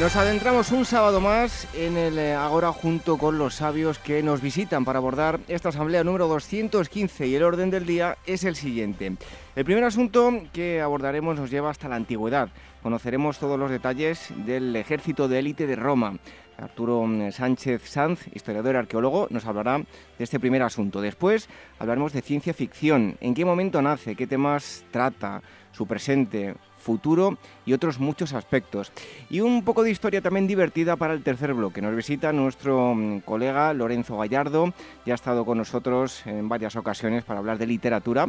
Nos adentramos un sábado más en el eh, Agora junto con los sabios que nos visitan para abordar esta asamblea número 215 y el orden del día es el siguiente. El primer asunto que abordaremos nos lleva hasta la antigüedad. Conoceremos todos los detalles del ejército de élite de Roma. Arturo mm, Sánchez Sanz, historiador y arqueólogo, nos hablará de este primer asunto. Después hablaremos de ciencia ficción, en qué momento nace, qué temas trata, su presente, futuro y otros muchos aspectos. Y un poco de historia también divertida para el tercer bloque. Nos visita nuestro mm, colega Lorenzo Gallardo, ya ha estado con nosotros en varias ocasiones para hablar de literatura,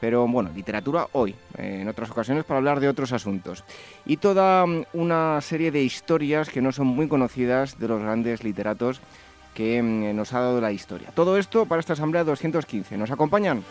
pero bueno, literatura hoy, en otras ocasiones para hablar de otros asuntos. Y toda mm, una serie de historias que no son muy conocidas de los grandes literatos que mm, nos ha dado la historia. Todo esto para esta Asamblea 215. ¿Nos acompañan?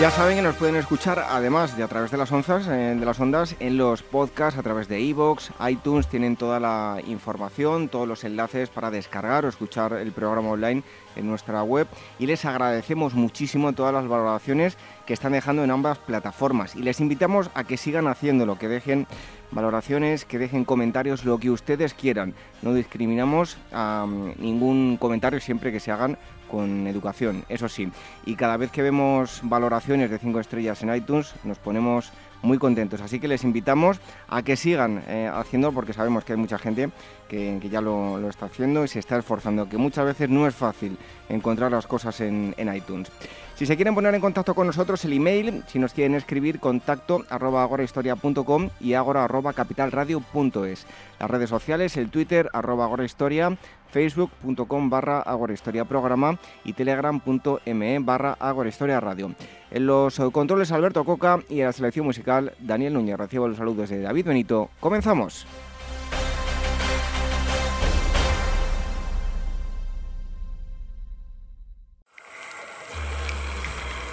Ya saben que nos pueden escuchar además de a través de las ondas, eh, de las ondas en los podcasts a través de iVoox, iTunes, tienen toda la información, todos los enlaces para descargar o escuchar el programa online en nuestra web y les agradecemos muchísimo todas las valoraciones que están dejando en ambas plataformas y les invitamos a que sigan haciéndolo, que dejen valoraciones, que dejen comentarios, lo que ustedes quieran. No discriminamos a ningún comentario siempre que se hagan con educación, eso sí. Y cada vez que vemos valoraciones de 5 estrellas en iTunes, nos ponemos muy contentos. Así que les invitamos a que sigan eh, haciendo, porque sabemos que hay mucha gente que, ya lo, está haciendo y se está esforzando, que muchas veces no es fácil encontrar las cosas en, iTunes. Si se quieren poner en contacto con nosotros, el email, si nos quieren escribir, contacto arroba agorahistoria.com y agora arroba capitalradio.es. Las redes sociales, el Twitter arroba agorahistoria, facebook.com barra agorahistoria programa y telegram.me barra agorahistoria radio. En los controles Alberto Coca y en la selección musical Daniel Núñez. Recibo los saludos de David Benito. Comenzamos.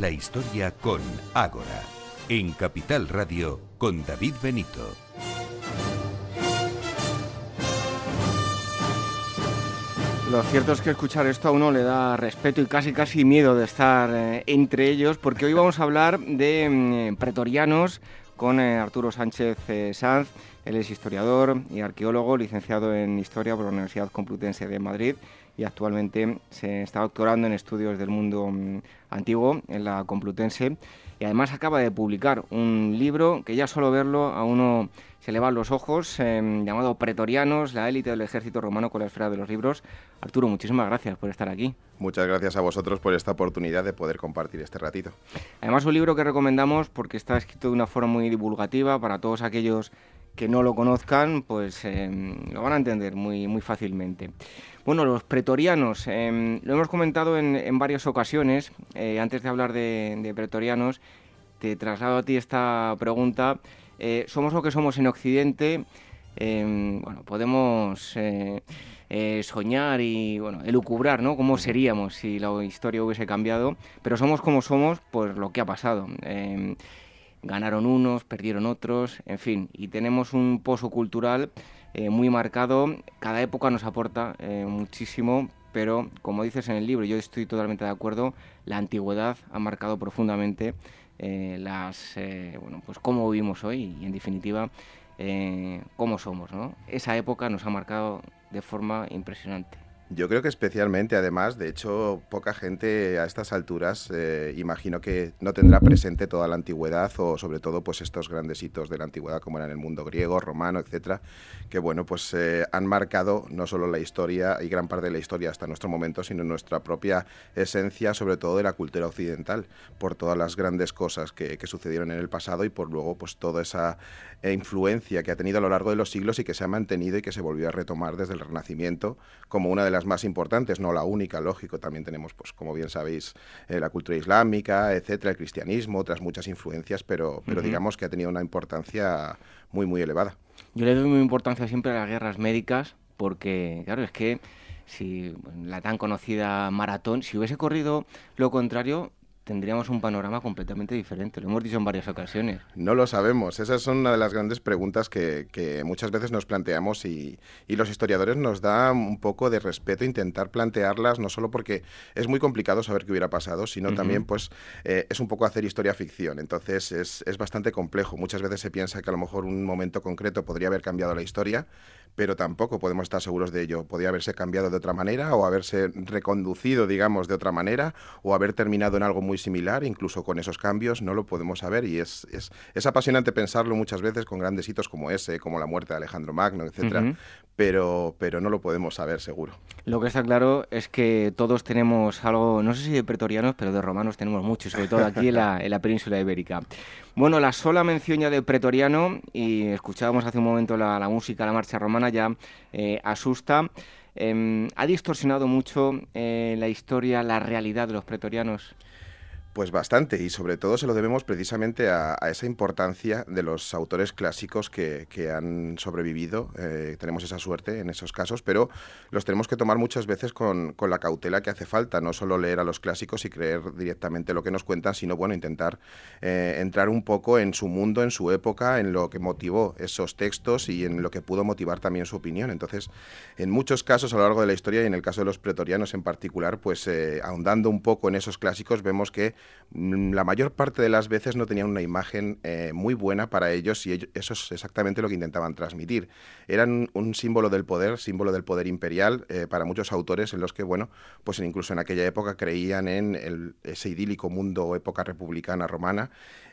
la historia con Ágora, en Capital Radio con David Benito. Lo cierto es que escuchar esto a uno le da respeto y casi casi miedo de estar eh, entre ellos, porque hoy vamos a hablar de mm, pretorianos con eh, Arturo Sánchez eh, Sanz. Él es historiador y arqueólogo, licenciado en Historia por la Universidad Complutense de Madrid y actualmente se está doctorando en estudios del mundo mm, antiguo en la Complutense y además acaba de publicar un libro que ya solo verlo a uno se le van los ojos, em, llamado Pretorianos, la élite del ejército romano con la esfera de los libros. Arturo, muchísimas gracias por estar aquí. Muchas gracias a vosotros por esta oportunidad de poder compartir este ratito. Además, un libro que recomendamos porque está escrito de una forma muy divulgativa para todos aquellos que no lo conozcan, pues em, lo van a entender muy, muy fácilmente. Bueno, los pretorianos, em, lo hemos comentado en, varias ocasiones, eh, antes de hablar de, pretorianos, te traslado a ti esta pregunta. Eh, somos lo que somos en Occidente, em, bueno, podemos eh, soñar y bueno, elucubrar, ¿no? Cómo seríamos si la historia hubiese cambiado, pero somos como somos, pues lo que ha pasado. Ganaron unos, perdieron otros, en fin, y tenemos un pozo cultural eh, muy marcado. Cada época nos aporta muchísimo, pero como dices en el libro, yo estoy totalmente de acuerdo, la antigüedad ha marcado profundamente eh, las, eh, bueno, pues cómo vivimos hoy y en definitiva eh, cómo somos. ¿no? Esa época nos ha marcado de forma impresionante. Yo creo que especialmente, además, de hecho, poca gente a estas alturas eh, imagino que no tendrá presente toda la antigüedad o sobre todo pues estos grandes hitos de la antigüedad como eran el mundo griego, romano, etcétera, que bueno, pues eh, han marcado no solo la historia y gran parte de la historia hasta nuestro momento, sino nuestra propia esencia, sobre todo de la cultura occidental, por todas las grandes cosas que, que sucedieron en el pasado y por luego pues toda esa influencia que ha tenido a lo largo de los siglos y que se ha mantenido y que se volvió a retomar desde el Renacimiento como una de las más importantes, no la única, lógico, también tenemos, pues como bien sabéis, eh, la cultura islámica, etcétera, el cristianismo, otras muchas influencias, pero, pero digamos que ha tenido una importancia muy, muy elevada. Yo le doy muy importancia siempre a las guerras médicas, porque, claro, es que si la tan conocida maratón, si hubiese corrido lo contrario, tendríamos un panorama completamente diferente. Lo hemos dicho en varias ocasiones. No lo sabemos. Esas son una de las grandes preguntas que, muchas veces nos planteamos y, los historiadores nos da un poco de respeto intentar plantearlas, no solo porque es muy complicado saber qué hubiera pasado, sino también pues eh, es un poco hacer historia ficción. Entonces es, es bastante complejo. Muchas veces se piensa que a lo mejor un momento concreto podría haber cambiado la historia, pero tampoco podemos estar seguros de ello. Podría haberse cambiado de otra manera o haberse reconducido, digamos, de otra manera o haber terminado en algo muy similar, incluso con esos cambios, no lo podemos saber y es, es, apasionante pensarlo muchas veces con grandes hitos como ese, como la muerte de Alejandro Magno, etcétera, pero, pero no lo podemos saber seguro. Lo que está claro es que todos tenemos algo, no sé si de pretorianos, pero de romanos tenemos mucho, sobre todo aquí en la, en la península ibérica. Bueno, la sola mención ya de pretoriano, y escuchábamos hace un momento la, música, la marcha romana, ya eh, asusta. Em, ¿Ha distorsionado mucho eh, la historia, la realidad de los pretorianos? Pues bastante, y sobre todo se lo debemos precisamente a, esa importancia de los autores clásicos que, han sobrevivido. Eh, tenemos esa suerte en esos casos, pero los tenemos que tomar muchas veces con, la cautela que hace falta, no solo leer a los clásicos y creer directamente lo que nos cuentan, sino bueno, intentar eh, entrar un poco en su mundo, en su época, en lo que motivó esos textos y en lo que pudo motivar también su opinión. Entonces, en muchos casos a lo largo de la historia y en el caso de los pretorianos en particular, pues eh, ahondando un poco en esos clásicos, vemos que la mayor parte de las veces no tenían una imagen eh, muy buena para ellos y eso es exactamente lo que intentaban transmitir. Eran un símbolo del poder, símbolo del poder imperial eh, para muchos autores en los que, bueno, pues incluso en aquella época creían en ese idílico mundo época republicana romana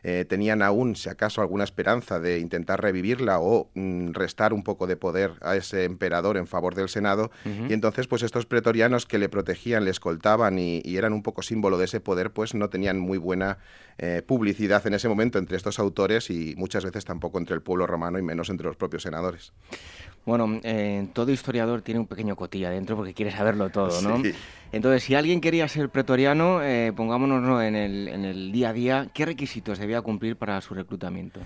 eh, tenían aún, si acaso, alguna esperanza de intentar revivirla o mm, restar un poco de poder a ese emperador en favor del Senado. Y entonces, pues estos pretorianos que le protegían, le escoltaban y, eran un poco símbolo de ese poder, pues no tenían muy buena eh, publicidad en ese momento entre estos autores y muchas veces tampoco entre el pueblo romano y menos entre los propios senadores. Bueno, eh, todo historiador tiene un pequeño cotilla dentro porque quiere saberlo todo, ¿no? Entonces, si alguien quería ser pretoriano, eh, pongámonos en, el, en el día a día, ¿qué requisitos debía cumplir para su reclutamiento?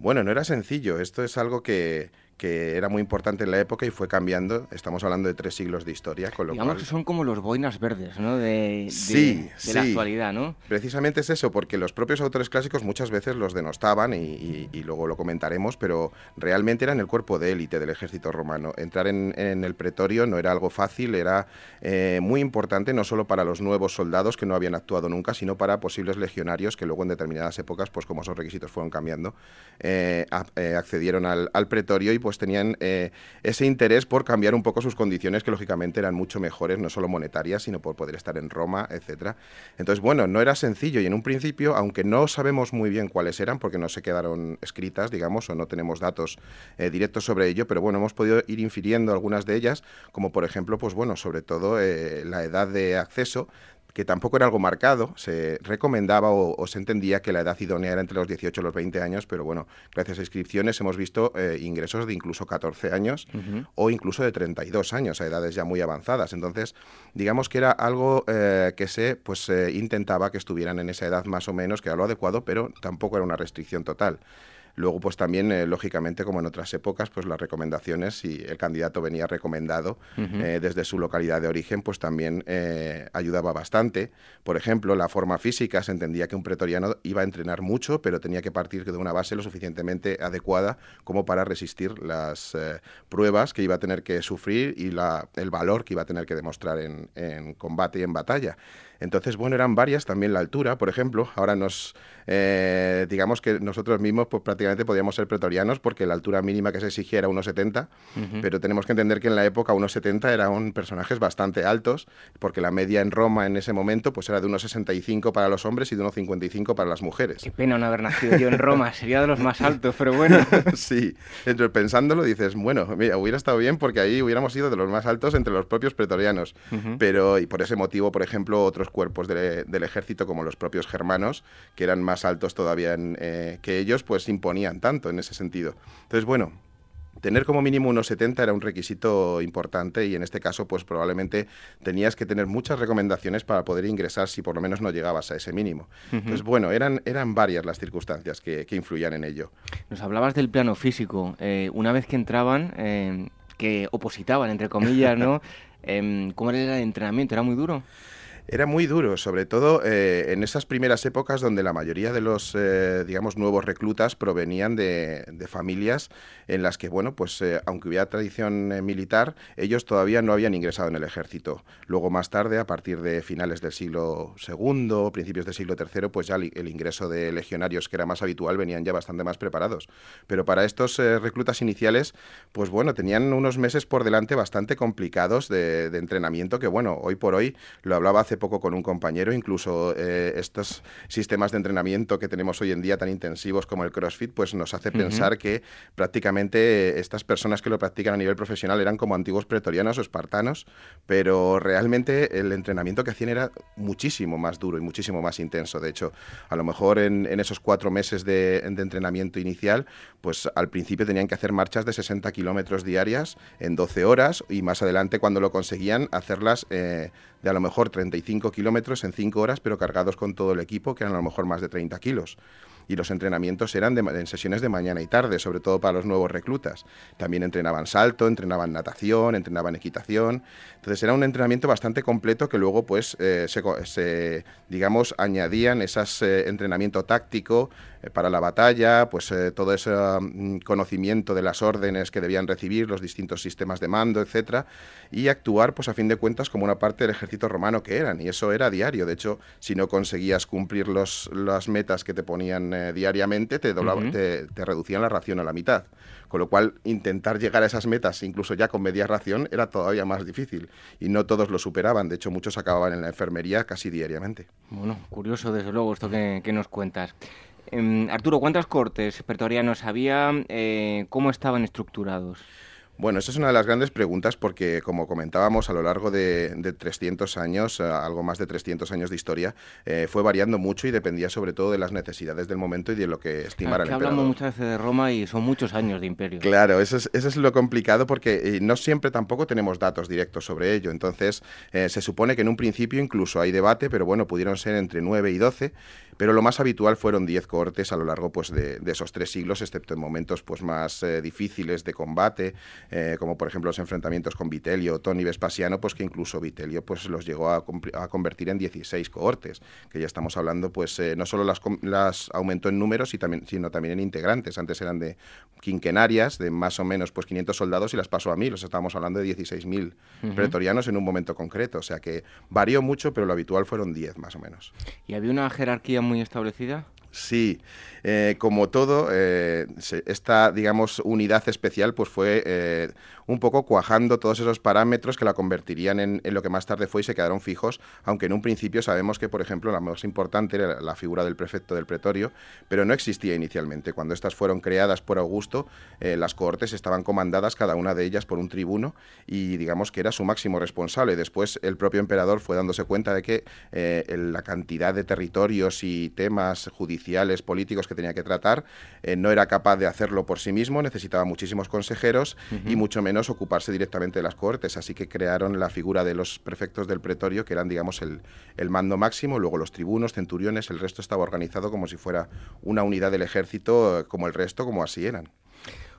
Bueno, no era sencillo. Esto es algo que, que era muy importante en la época y fue cambiando. Estamos hablando de tres siglos de historia. Con lo Digamos que son como los boinas verdes ¿no? de, sí, de, la actualidad. ¿no? Precisamente es eso, porque los propios autores clásicos muchas veces los denostaban y, luego lo comentaremos, pero realmente eran el cuerpo de élite del ejército romano. Entrar en, el pretorio no era algo fácil, era eh, muy importante no solo para los nuevos soldados que no habían actuado nunca, sino para posibles legionarios que luego en determinadas épocas, pues como esos requisitos fueron cambiando, eh, eh, accedieron al, al pretorio y pues tenían eh, ese interés por cambiar un poco sus condiciones que lógicamente eran mucho mejores, no solo monetarias, sino por poder estar en Roma, etcétera. Entonces, bueno, no era sencillo y en un principio, aunque no sabemos muy bien cuáles eran, porque no se quedaron escritas, digamos, o no tenemos datos eh, directos sobre ello, pero bueno, hemos podido ir infiriendo algunas de ellas, como por ejemplo, pues bueno, sobre todo eh, la edad de acceso que tampoco era algo marcado, se recomendaba o, se entendía que la edad idónea era entre los 18 y los 20 años, pero bueno, gracias a inscripciones hemos visto eh, ingresos de incluso 14 años o incluso de 32 años, a edades ya muy avanzadas. Entonces, digamos que era algo eh, que se pues intentaba que estuvieran en esa edad más o menos, que era lo adecuado, pero tampoco era una restricción total. Luego, pues también, eh, lógicamente, como en otras épocas, pues las recomendaciones, si el candidato venía recomendado eh, desde su localidad de origen, pues también eh, ayudaba bastante. Por ejemplo, la forma física, se entendía que un pretoriano iba a entrenar mucho, pero tenía que partir de una base lo suficientemente adecuada como para resistir las pruebas que iba a tener que sufrir y la, el valor que iba a tener que demostrar en, en combate y en batalla. Entonces, bueno, eran varias, también la altura, por ejemplo. Ahora nos, eh, digamos que nosotros mismos pues prácticamente podíamos ser pretorianos porque la altura mínima que se exigía era 1,70, pero tenemos que entender que en la época 1,70 eran personajes bastante altos, porque la media en Roma en ese momento pues era de 1,65 para los hombres y de 1,55 para las mujeres. Qué pena no haber nacido yo en Roma, sería de los más altos, pero bueno. sí, entonces pensándolo dices, bueno, mira, hubiera estado bien porque ahí hubiéramos sido de los más altos entre los propios pretorianos, pero y por ese motivo, por ejemplo, otros cuerpos del ejército como los propios germanos, que eran más altos todavía eh, que ellos, pues imponían tanto en ese sentido. Entonces, bueno, tener como mínimo unos 70 era un requisito importante y en este caso pues probablemente tenías que tener muchas recomendaciones para poder ingresar si por lo menos no llegabas a ese mínimo. Entonces bueno, eran, eran varias las circunstancias que, influían en ello. Nos hablabas del plano físico. Eh, una vez que entraban, eh, que opositaban, entre comillas, ¿no? Em, ¿Cómo era el entrenamiento? ¿Era muy duro? Era muy duro, sobre todo eh, en esas primeras épocas donde la mayoría de los, eh, digamos, nuevos reclutas provenían de, familias en las que, bueno, pues eh, aunque hubiera tradición militar, ellos todavía no habían ingresado en el ejército. Luego, más tarde, a partir de finales del siglo II, principios del siglo III, pues ya el, ingreso de legionarios, que era más habitual, venían ya bastante más preparados. Pero para estos reclutas iniciales, pues bueno, tenían unos meses por delante bastante complicados de, de entrenamiento que, bueno, hoy por hoy, lo hablaba hace poco con un compañero, incluso eh, estos sistemas de entrenamiento que tenemos hoy en día tan intensivos como el CrossFit, pues nos hace pensar que prácticamente estas personas que lo practican a nivel profesional eran como antiguos pretorianos o espartanos, pero realmente el entrenamiento que hacían era muchísimo más duro y muchísimo más intenso. De hecho, a lo mejor en, esos cuatro meses de, entrenamiento inicial, pues al principio tenían que hacer marchas de 60 kilómetros diarias en 12 horas y más adelante cuando lo conseguían hacerlas eh, de a lo mejor 35 kilómetros en 5 horas, pero cargados con todo el equipo, que eran a lo mejor más de 30 kilos y los entrenamientos eran en sesiones de mañana y tarde, sobre todo para los nuevos reclutas. También entrenaban salto, entrenaban natación, entrenaban equitación. Entonces era un entrenamiento bastante completo que luego pues eh, se, digamos, añadían ese eh, entrenamiento táctico para la batalla, pues todo ese mm, conocimiento de las órdenes que debían recibir, los distintos sistemas de mando, etcétera, y actuar pues a fin de cuentas como una parte del ejército romano que eran, y eso era diario. De hecho, si no conseguías cumplir los, las metas que te ponían eh, diariamente, te, te, reducían la ración a la mitad. Con lo cual, intentar llegar a esas metas, incluso ya con media ración, era todavía más difícil. Y no todos lo superaban. De hecho, muchos acababan en la enfermería casi diariamente. Bueno, curioso, desde luego, esto que, nos cuentas. Em, Arturo, ¿cuántas cortes pretorianos había? Eh, ¿Cómo estaban estructurados? Bueno, esa es una de las grandes preguntas porque, como comentábamos, a lo largo de, 300 años, eh, algo más de 300 años de historia, eh, fue variando mucho y dependía sobre todo de las necesidades del momento y de lo que estimara el emperador. hablamos muchas veces de Roma y son muchos años de imperio. Claro, eso es, eso es lo complicado porque eh, no siempre tampoco tenemos datos directos sobre ello. Entonces, se supone que en un principio incluso hay debate, pero bueno, pudieron ser entre 9 y 12 pero lo más habitual fueron 10 cohortes a lo largo pues, de, esos tres siglos, excepto en momentos pues, más eh, difíciles de combate, eh, como por ejemplo los enfrentamientos con Vitelio, Tony y Vespasiano, pues que incluso Vitelio pues, los llegó a, convertir en 16 cohortes, que ya estamos hablando, pues eh, no solo las, las aumentó en números, y también, sino también en integrantes. Antes eran de quinquenarias, de más o menos pues, 500 soldados, y las pasó a mil, o sea, estábamos hablando de 16.000 pretorianos en un momento concreto, o sea que varió mucho, pero lo habitual fueron 10 más o menos. ¿Y había una jerarquía muy establecida? Sí, eh, como todo, eh, esta, digamos, unidad especial pues fue eh, un poco cuajando todos esos parámetros que la convertirían en, lo que más tarde fue y se quedaron fijos, aunque en un principio sabemos que, por ejemplo, la más importante era la figura del prefecto del pretorio, pero no existía inicialmente. Cuando estas fueron creadas por Augusto, las cohortes estaban comandadas cada una de ellas por un tribuno y digamos que era su máximo responsable. Después el propio emperador fue dándose cuenta de que la cantidad de territorios y temas judiciales judiciales, políticos que tenía que tratar, eh, no era capaz de hacerlo por sí mismo, necesitaba muchísimos consejeros y mucho menos ocuparse directamente de las cortes, así que crearon la figura de los prefectos del pretorio, que eran, digamos, el, el mando máximo, luego los tribunos, centuriones, el resto estaba organizado como si fuera una unidad del ejército, eh, como el resto, como así eran.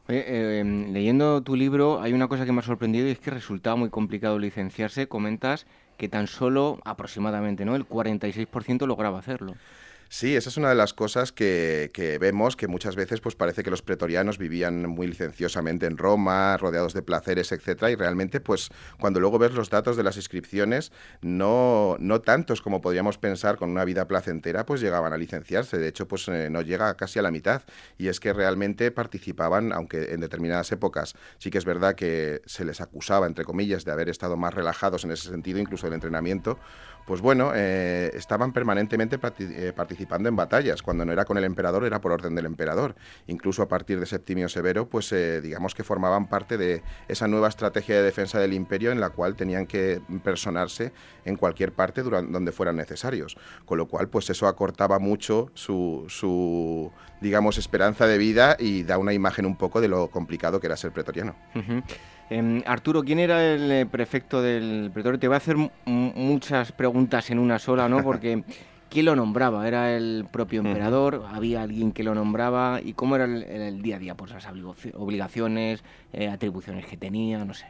Eh, em, leyendo tu libro hay una cosa que me ha sorprendido y es que resultaba muy complicado licenciarse. Comentas que tan solo aproximadamente ¿no? el 46% lograba hacerlo. Sí, esa es una de las cosas que, vemos, que muchas veces pues parece que los pretorianos vivían muy licenciosamente en Roma, rodeados de placeres, etcétera, y realmente pues cuando luego ves los datos de las inscripciones, no, no tantos como podríamos pensar con una vida placentera, pues llegaban a licenciarse, de hecho pues eh, no llega casi a la mitad, y es que realmente participaban, aunque en determinadas épocas sí que es verdad que se les acusaba, entre comillas, de haber estado más relajados en ese sentido, incluso el entrenamiento, pues bueno, eh, estaban permanentemente eh, participando en batallas. Cuando no era con el emperador, era por orden del emperador. Incluso a partir de Septimio Severo, pues eh, digamos que formaban parte de esa nueva estrategia de defensa del imperio en la cual tenían que personarse en cualquier parte donde fueran necesarios. Con lo cual, pues eso acortaba mucho su, su, digamos, esperanza de vida y da una imagen un poco de lo complicado que era ser pretoriano. Em, Arturo, ¿quién era el eh, prefecto del pretorio? Te voy a hacer muchas preguntas en una sola, ¿no? Porque ¿quién lo nombraba? ¿Era el propio emperador? ¿Había alguien que lo nombraba? ¿Y cómo era el, día a día? Pues las obligaciones, eh, atribuciones que tenía, no sé.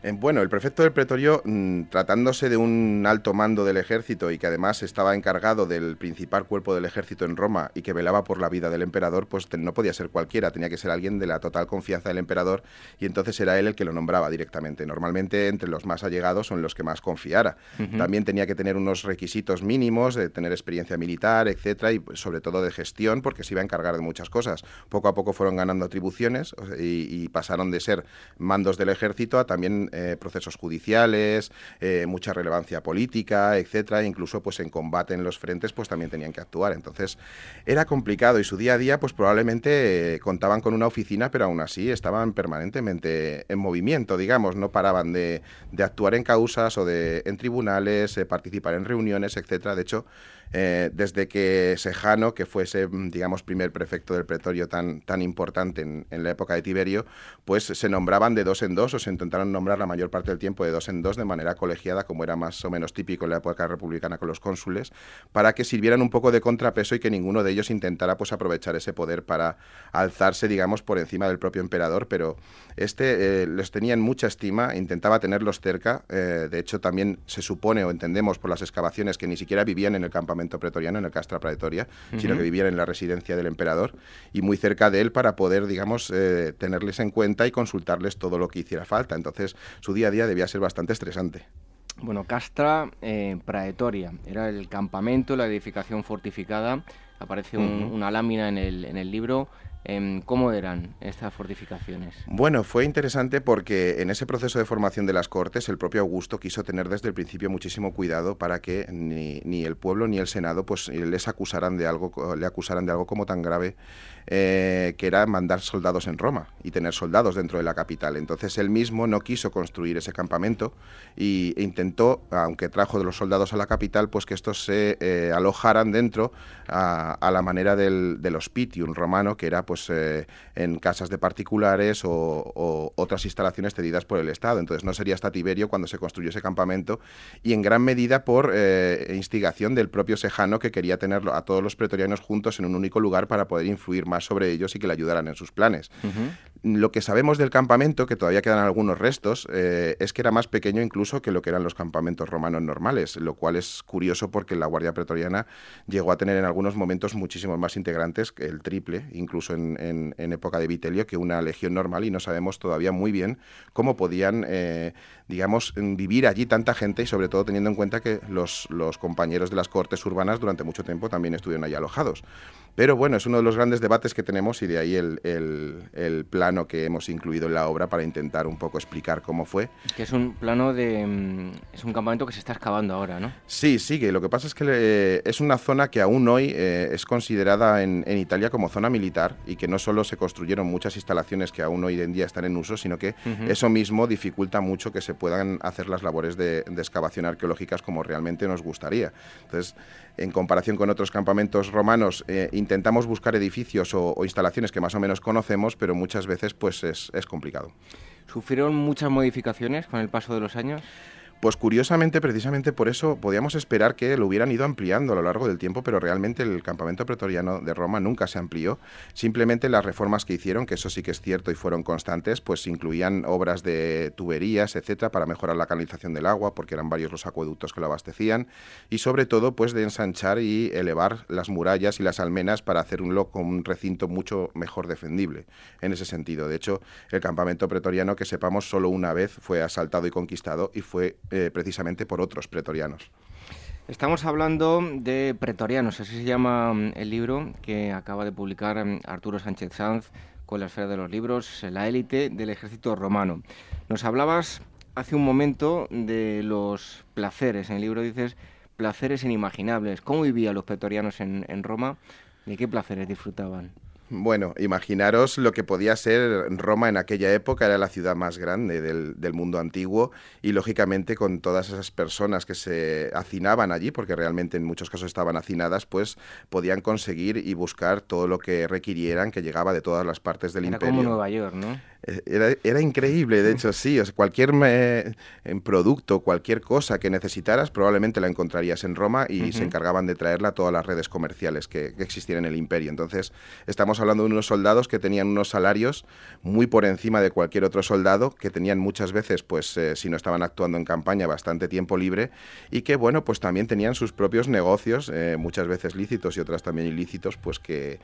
Bueno, el prefecto del pretorio, mm, tratándose de un alto mando del ejército y que además estaba encargado del principal cuerpo del ejército en Roma y que velaba por la vida del emperador, pues no podía ser cualquiera, tenía que ser alguien de la total confianza del emperador y entonces era él el que lo nombraba directamente. Normalmente entre los más allegados son los que más confiara. También tenía que tener unos requisitos mínimos de tener experiencia militar, etcétera, y sobre todo de gestión, porque se iba a encargar de muchas cosas. Poco a poco fueron ganando atribuciones y pasaron de ser mandos del ejército a también eh, procesos judiciales, eh, mucha relevancia política, etcétera, incluso pues en combate en los frentes pues también tenían que actuar. Entonces era complicado y su día a día pues probablemente eh, contaban con una oficina, pero aún así estaban permanentemente en movimiento, digamos, no paraban de, de actuar en causas o de en tribunales, participar en reuniones, etcétera. De hecho, eh, desde que Sejano, que fue ese, mm, digamos, primer prefecto del pretorio tan, tan importante en, la época de Tiberio, pues se nombraban de dos en dos o se intentaron nombrar la mayor parte del tiempo de dos en dos de manera colegiada, como era más o menos típico en la época republicana con los cónsules, para que sirvieran un poco de contrapeso y que ninguno de ellos intentara pues aprovechar ese poder para alzarse, digamos, por encima del propio emperador, pero este eh, los tenía en mucha estima, intentaba tenerlos cerca, eh, de hecho también se supone o entendemos por las excavaciones que ni siquiera vivían en el campamento pretoriano, en el Castra Praetoria, sino que vivían en la residencia del emperador y muy cerca de él para poder, digamos, eh, tenerles en cuenta y consultarles todo lo que hiciera falta. Entonces, su día a día debía ser bastante estresante. Bueno, Castra eh, Praetoria era el campamento, la edificación fortificada. Aparece una lámina en el, en el libro ¿Cómo eran estas fortificaciones? Bueno, fue interesante porque en ese proceso de formación de las Cortes el propio Augusto quiso tener desde el principio muchísimo cuidado para que ni, ni el pueblo ni el Senado pues les acusaran de algo, le acusaran de algo como tan grave eh, que era mandar soldados en Roma y tener soldados dentro de la capital. Entonces él mismo no quiso construir ese campamento e intentó, aunque trajo de los soldados a la capital, pues que estos se eh, alojaran dentro a, la manera del, hospitium romano, que era pues eh, en casas de particulares o, otras instalaciones cedidas por el Estado. Entonces no sería hasta Tiberio cuando se construyó ese campamento y en gran medida por instigación del propio Sejano que quería tenerlo a todos los pretorianos juntos en un único lugar para poder influir más sobre ellos y que le ayudaran en sus planes. Lo que sabemos del campamento, que todavía quedan algunos restos, eh, es que era más pequeño incluso que lo que eran los campamentos romanos normales, lo cual es curioso porque la Guardia Pretoriana llegó a tener en algunos momentos muchísimos más integrantes, que el triple, incluso en, época de Vitelio, que una legión normal y no sabemos todavía muy bien cómo podían, eh, digamos, vivir allí tanta gente y sobre todo teniendo en cuenta que los, los compañeros de las cortes urbanas durante mucho tiempo también estuvieron allí alojados. Pero bueno, es uno de los grandes debates que tenemos y de ahí el, el, plano que hemos incluido en la obra para intentar un poco explicar cómo fue. Que es un plano de... Mm, es un campamento que se está excavando ahora, ¿no? Sí, sigue. Lo que pasa es que es una zona que aún hoy eh, es considerada en, en, Italia como zona militar y que no solo se construyeron muchas instalaciones que aún hoy en día están en uso, sino que eso mismo dificulta mucho que se puedan hacer las labores de, excavación arqueológicas como realmente nos gustaría. Entonces, en comparación con otros campamentos romanos, eh, intentamos buscar edificios o, instalaciones que más o menos conocemos, pero muchas veces pues es, es complicado. ¿Sufrieron muchas modificaciones con el paso de los años? Pues curiosamente, precisamente por eso podíamos esperar que lo hubieran ido ampliando a lo largo del tiempo, pero realmente el campamento pretoriano de Roma nunca se amplió. Simplemente las reformas que hicieron, que eso sí que es cierto y fueron constantes, pues incluían obras de tuberías, etcétera, para mejorar la canalización del agua, porque eran varios los acueductos que lo abastecían, y sobre todo, pues de ensanchar y elevar las murallas y las almenas para hacer un, un recinto mucho mejor defendible en ese sentido. De hecho, el campamento pretoriano, que sepamos, solo una vez fue asaltado y conquistado y fue eh, precisamente por otros pretorianos. Estamos hablando de pretorianos, así se llama mm, el libro que acaba de publicar mm, Arturo Sánchez Sanz con la esfera de los libros, La élite del ejército romano. Nos hablabas hace un momento de los placeres. En el libro dices placeres inimaginables. ¿Cómo vivían los pretorianos en, en Roma? ¿De qué placeres disfrutaban? Bueno, imaginaros lo que podía ser Roma en aquella época, era la ciudad más grande del, mundo antiguo y lógicamente con todas esas personas que se hacinaban allí, porque realmente en muchos casos estaban hacinadas, pues podían conseguir y buscar todo lo que requirieran que llegaba de todas las partes del era imperio. Como Nueva York, ¿no? Eh, era, increíble, de hecho, sí. cualquier eh, producto, cualquier cosa que necesitaras, probablemente la encontrarías en Roma y se encargaban de traerla a todas las redes comerciales que, existían en el imperio. Entonces, estamos hablando de unos soldados que tenían unos salarios muy por encima de cualquier otro soldado, que tenían muchas veces, pues, eh, si no estaban actuando en campaña, bastante tiempo libre y que, bueno, pues también tenían sus propios negocios, muchas veces lícitos y otras también ilícitos, pues que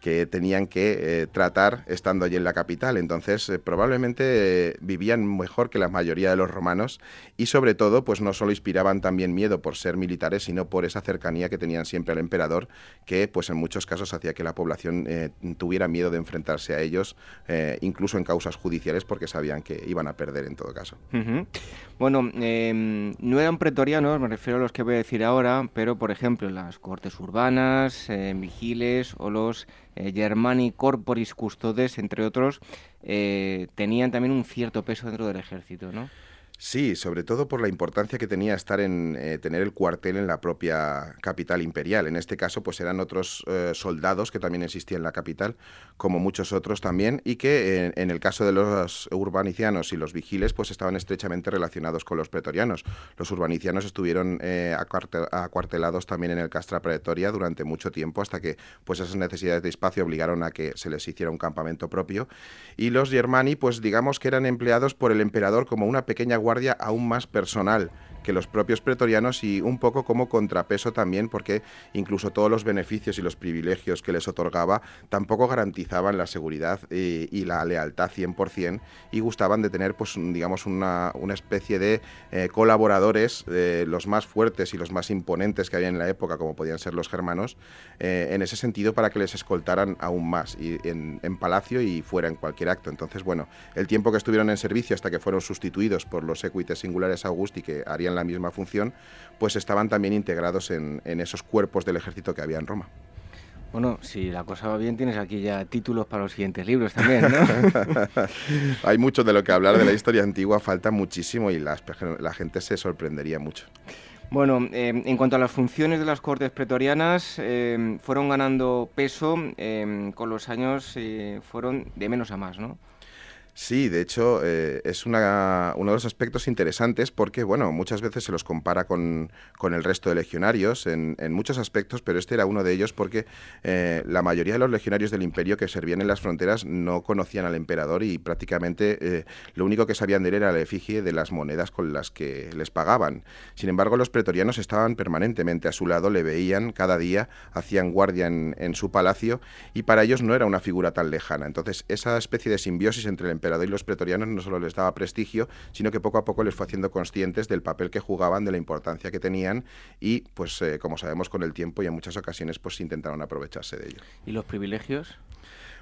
que tenían que eh, tratar estando allí en la capital. Entonces, eh, probablemente eh, vivían mejor que la mayoría de los romanos y sobre todo, pues no solo inspiraban también miedo por ser militares, sino por esa cercanía que tenían siempre al emperador, que pues en muchos casos hacía que la población tuviera miedo de enfrentarse a ellos, incluso en causas judiciales, porque sabían que iban a perder en todo caso. Bueno, em, no eran pretorianos, me refiero a los que voy a decir ahora, pero por ejemplo las cortes urbanas, vigiles o los eh, Germani Corporis Custodes, entre otros, eh, tenían también un cierto peso dentro del ejército, ¿no? Sí, sobre todo por la importancia que tenía estar en eh, tener el cuartel en la propia capital imperial. En este caso, pues eran otros eh, soldados que también existían en la capital, como muchos otros también, y que en el caso de los urbanicianos y los vigiles, pues estaban estrechamente relacionados con los pretorianos. Los urbanicianos estuvieron eh, acuartelados también en el Castra Pretoria durante mucho tiempo, hasta que pues esas necesidades de espacio obligaron a que se les hiciera un campamento propio. Y los germani, pues digamos que eran empleados por el emperador como una pequeña guardia aún más personal que los propios pretorianos y un poco como contrapeso también porque incluso todos los beneficios y los privilegios que les otorgaba tampoco garantizaban la seguridad y, la lealtad 100% y gustaban de tener pues digamos una, especie de eh, colaboradores eh, los más fuertes y los más imponentes que había en la época como podían ser los germanos eh, en ese sentido para que les escoltaran aún más y en, en palacio y fuera en cualquier acto. Entonces bueno el tiempo que estuvieron en servicio hasta que fueron sustituidos por los equites singulares Augusti que harían la misma función, pues estaban también integrados en, esos cuerpos del ejército que había en Roma. Bueno, si la cosa va bien, tienes aquí ya títulos para los siguientes libros también, ¿no? Hay mucho de lo que hablar de la historia antigua, falta muchísimo y la, gente se sorprendería mucho. Bueno, eh, en cuanto a las funciones de las cortes pretorianas, eh, fueron ganando peso eh, con los años, fueron de menos a más, ¿no? Sí, de hecho eh, es una, uno de los aspectos interesantes porque, bueno, muchas veces se los compara con, el resto de legionarios en, muchos aspectos, pero este era uno de ellos porque eh, la mayoría de los legionarios del imperio que servían en las fronteras no conocían al emperador y prácticamente eh, lo único que sabían de él era la efigie de las monedas con las que les pagaban. Sin embargo, los pretorianos estaban permanentemente a su lado, le veían cada día, hacían guardia en, en su palacio y para ellos no era una figura tan lejana. Entonces, esa especie de simbiosis entre el emperador y los pretorianos no solo les daba prestigio, sino que poco a poco les fue haciendo conscientes del papel que jugaban, de la importancia que tenían y, pues, eh, como sabemos, con el tiempo y en muchas ocasiones, pues intentaron aprovecharse de ello. ¿Y los privilegios?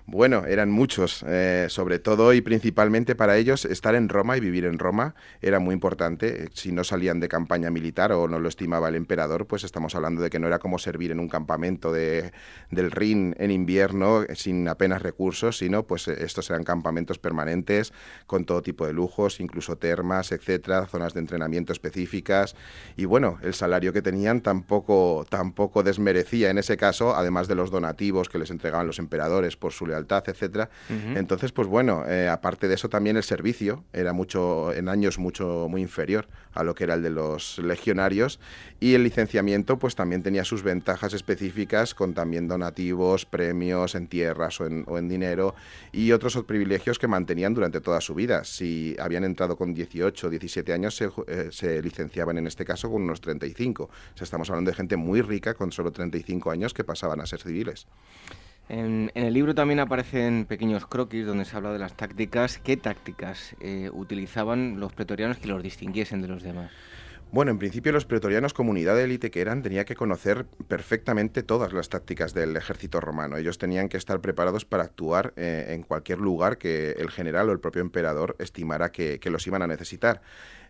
Bueno, eran muchos, eh, sobre todo y principalmente para ellos estar en Roma y vivir en Roma era muy importante. Si no salían de campaña militar o no lo estimaba el emperador, pues estamos hablando de que no era como servir en un campamento de, del Rin en invierno sin apenas recursos, sino pues estos eran campamentos permanentes con todo tipo de lujos, incluso termas, etcétera, zonas de entrenamiento específicas y bueno, el salario que tenían tampoco tampoco desmerecía en ese caso, además de los donativos que les entregaban los emperadores por su lealtad, etcétera. Entonces, pues bueno, eh, aparte de eso también el servicio era mucho en años mucho muy inferior a lo que era el de los legionarios y el licenciamiento pues también tenía sus ventajas específicas con también donativos, premios en tierras o en, o en dinero y otros privilegios que mantenían durante toda su vida. Si habían entrado con 18 o 17 años se, eh, se, licenciaban en este caso con unos 35. O sea, estamos hablando de gente muy rica con solo 35 años que pasaban a ser civiles. En, el libro también aparecen pequeños croquis donde se habla de las tácticas. ¿Qué tácticas eh, utilizaban los pretorianos que los distinguiesen de los demás? Bueno, en principio los pretorianos, comunidad de élite que eran, tenía que conocer perfectamente todas las tácticas del ejército romano. Ellos tenían que estar preparados para actuar eh, en cualquier lugar que el general o el propio emperador estimara que los iban a necesitar.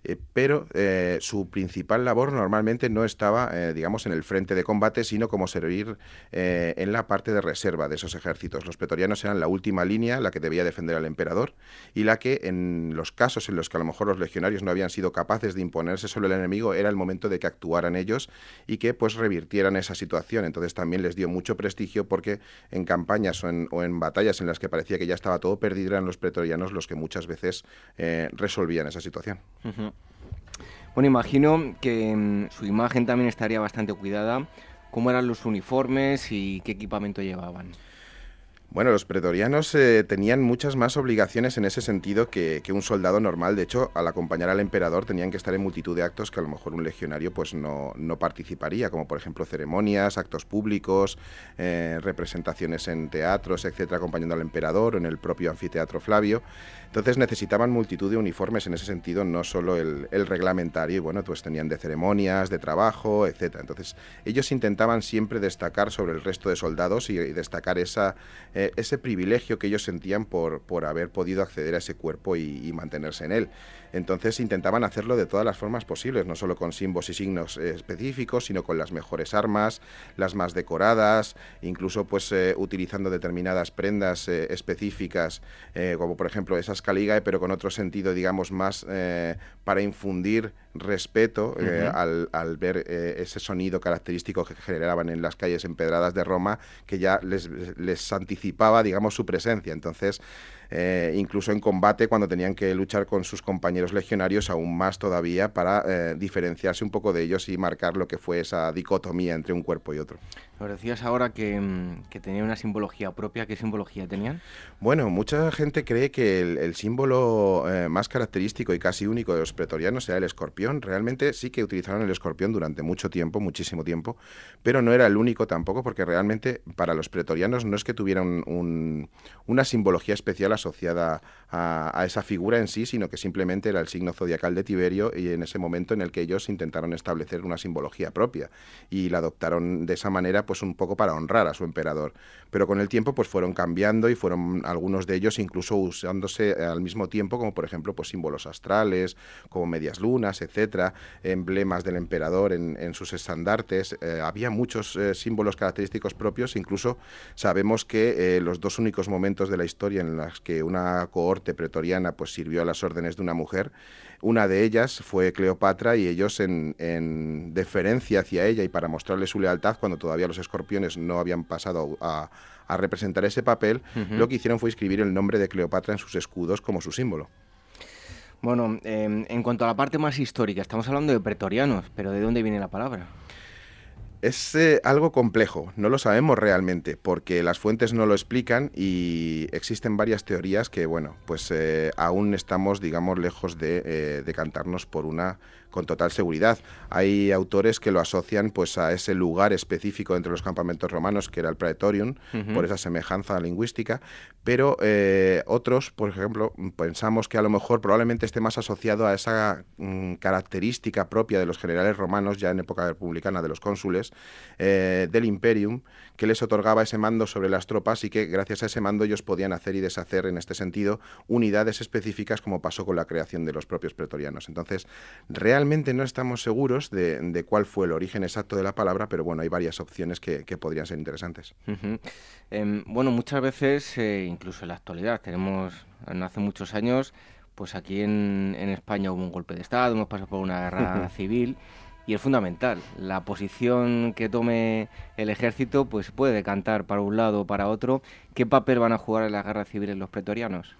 Eh, pero eh, su principal labor normalmente no estaba, eh, digamos, en el frente de combate, sino como servir en la parte de reserva de esos ejércitos. Los pretorianos eran la última línea, la que debía defender al emperador, y la que en los casos en los que a lo mejor los legionarios no habían sido capaces de imponerse sobre el enemigo, era el momento de que actuaran ellos y que pues revirtieran esa situación. Entonces también les dio mucho prestigio porque en campañas o en, o en batallas en las que parecía que ya estaba todo perdido, eran los pretorianos los que muchas veces resolvían esa situación. Bueno, imagino que mm, su imagen también estaría bastante cuidada. ¿Cómo eran los uniformes y qué equipamiento llevaban? Bueno, los pretorianos eh, tenían muchas más obligaciones en ese sentido que, que, un soldado normal. De hecho, al acompañar al emperador tenían que estar en multitud de actos que a lo mejor un legionario pues no, no participaría, como por ejemplo ceremonias, actos públicos, eh, representaciones en teatros, etcétera, acompañando al emperador o en el propio anfiteatro Flavio. Entonces necesitaban multitud de uniformes en ese sentido, no solo el, reglamentario, y bueno, pues tenían de ceremonias, de trabajo, etcétera. Entonces ellos intentaban siempre destacar sobre el resto de soldados y, destacar esa, ese privilegio que ellos sentían por, por haber podido acceder a ese cuerpo y, y, mantenerse en él. Entonces intentaban hacerlo de todas las formas posibles, no solo con símbolos y signos eh, específicos, sino con las mejores armas, las más decoradas, incluso pues eh, utilizando determinadas prendas eh, específicas, como por ejemplo esas caligae, pero con otro sentido, digamos, más para infundir respeto uh -huh. al, al, ver ese sonido característico que generaban en las calles empedradas de Roma, que ya les, les digamos, su presencia. Entonces, eh, incluso en combate cuando tenían que luchar con sus compañeros legionarios aún más todavía para eh, diferenciarse un poco de ellos y marcar lo que fue esa dicotomía entre un cuerpo y otro. Lo decías ahora que, mm, que tenía una simbología propia. ¿Qué simbología tenían? Bueno, mucha gente cree que el, el símbolo eh, más característico y casi único de los pretorianos era el escorpión. Realmente sí que utilizaron el escorpión durante mucho tiempo, muchísimo tiempo, pero no era el único tampoco porque realmente para los pretorianos no es que tuvieran un, una simbología especial asociada a, esa figura en sí, sino que simplemente era el signo zodiacal de Tiberio y en ese momento en el que ellos intentaron establecer una simbología propia y la adoptaron de esa manera pues un poco para honrar a su emperador. Pero con el tiempo pues fueron cambiando y fueron algunos de ellos incluso usándose al mismo tiempo como por ejemplo pues símbolos astrales, como medias lunas, etcétera, emblemas del emperador en, sus estandartes. Eh, había muchos eh, símbolos característicos propios, incluso sabemos que eh, los dos únicos momentos de la historia en los que una cohorte pretoriana pues sirvió a las órdenes de una mujer una de ellas fue Cleopatra y ellos en, en, deferencia hacia ella y para mostrarle su lealtad cuando todavía los escorpiones no habían pasado a, a representar ese papel, uh -huh. lo que hicieron fue escribir el nombre de Cleopatra en sus escudos como su símbolo. Bueno, eh, en cuanto a la parte más histórica, estamos hablando de pretorianos, pero ¿de dónde viene la palabra? Es eh, algo complejo, no lo sabemos realmente, porque las fuentes no lo explican y existen varias teorías que, bueno, pues eh, aún estamos, digamos, lejos de eh, decantarnos por una con total seguridad. Hay autores que lo asocian pues a ese lugar específico entre los campamentos romanos que era el Praetorium, por esa semejanza lingüística, pero eh, otros, por ejemplo, pensamos que a lo mejor probablemente esté más asociado a esa mm, característica propia de los generales romanos ya en época republicana de los cónsules eh, del Imperium, que les otorgaba ese mando sobre las tropas y que gracias a ese mando ellos podían hacer y deshacer en este sentido unidades específicas como pasó con la creación de los propios pretorianos. Entonces, realmente no estamos seguros de, cuál fue el origen exacto de la palabra, pero bueno, hay varias opciones que, podrían ser interesantes. Em, bueno, muchas veces, eh, incluso en la actualidad, tenemos, no hace muchos años, pues aquí en, en España hubo un golpe de Estado, hemos pasado por una guerra civil y es fundamental. La posición que tome el ejército pues puede decantar para un lado o para otro. ¿Qué papel van a jugar en la guerra civil los pretorianos?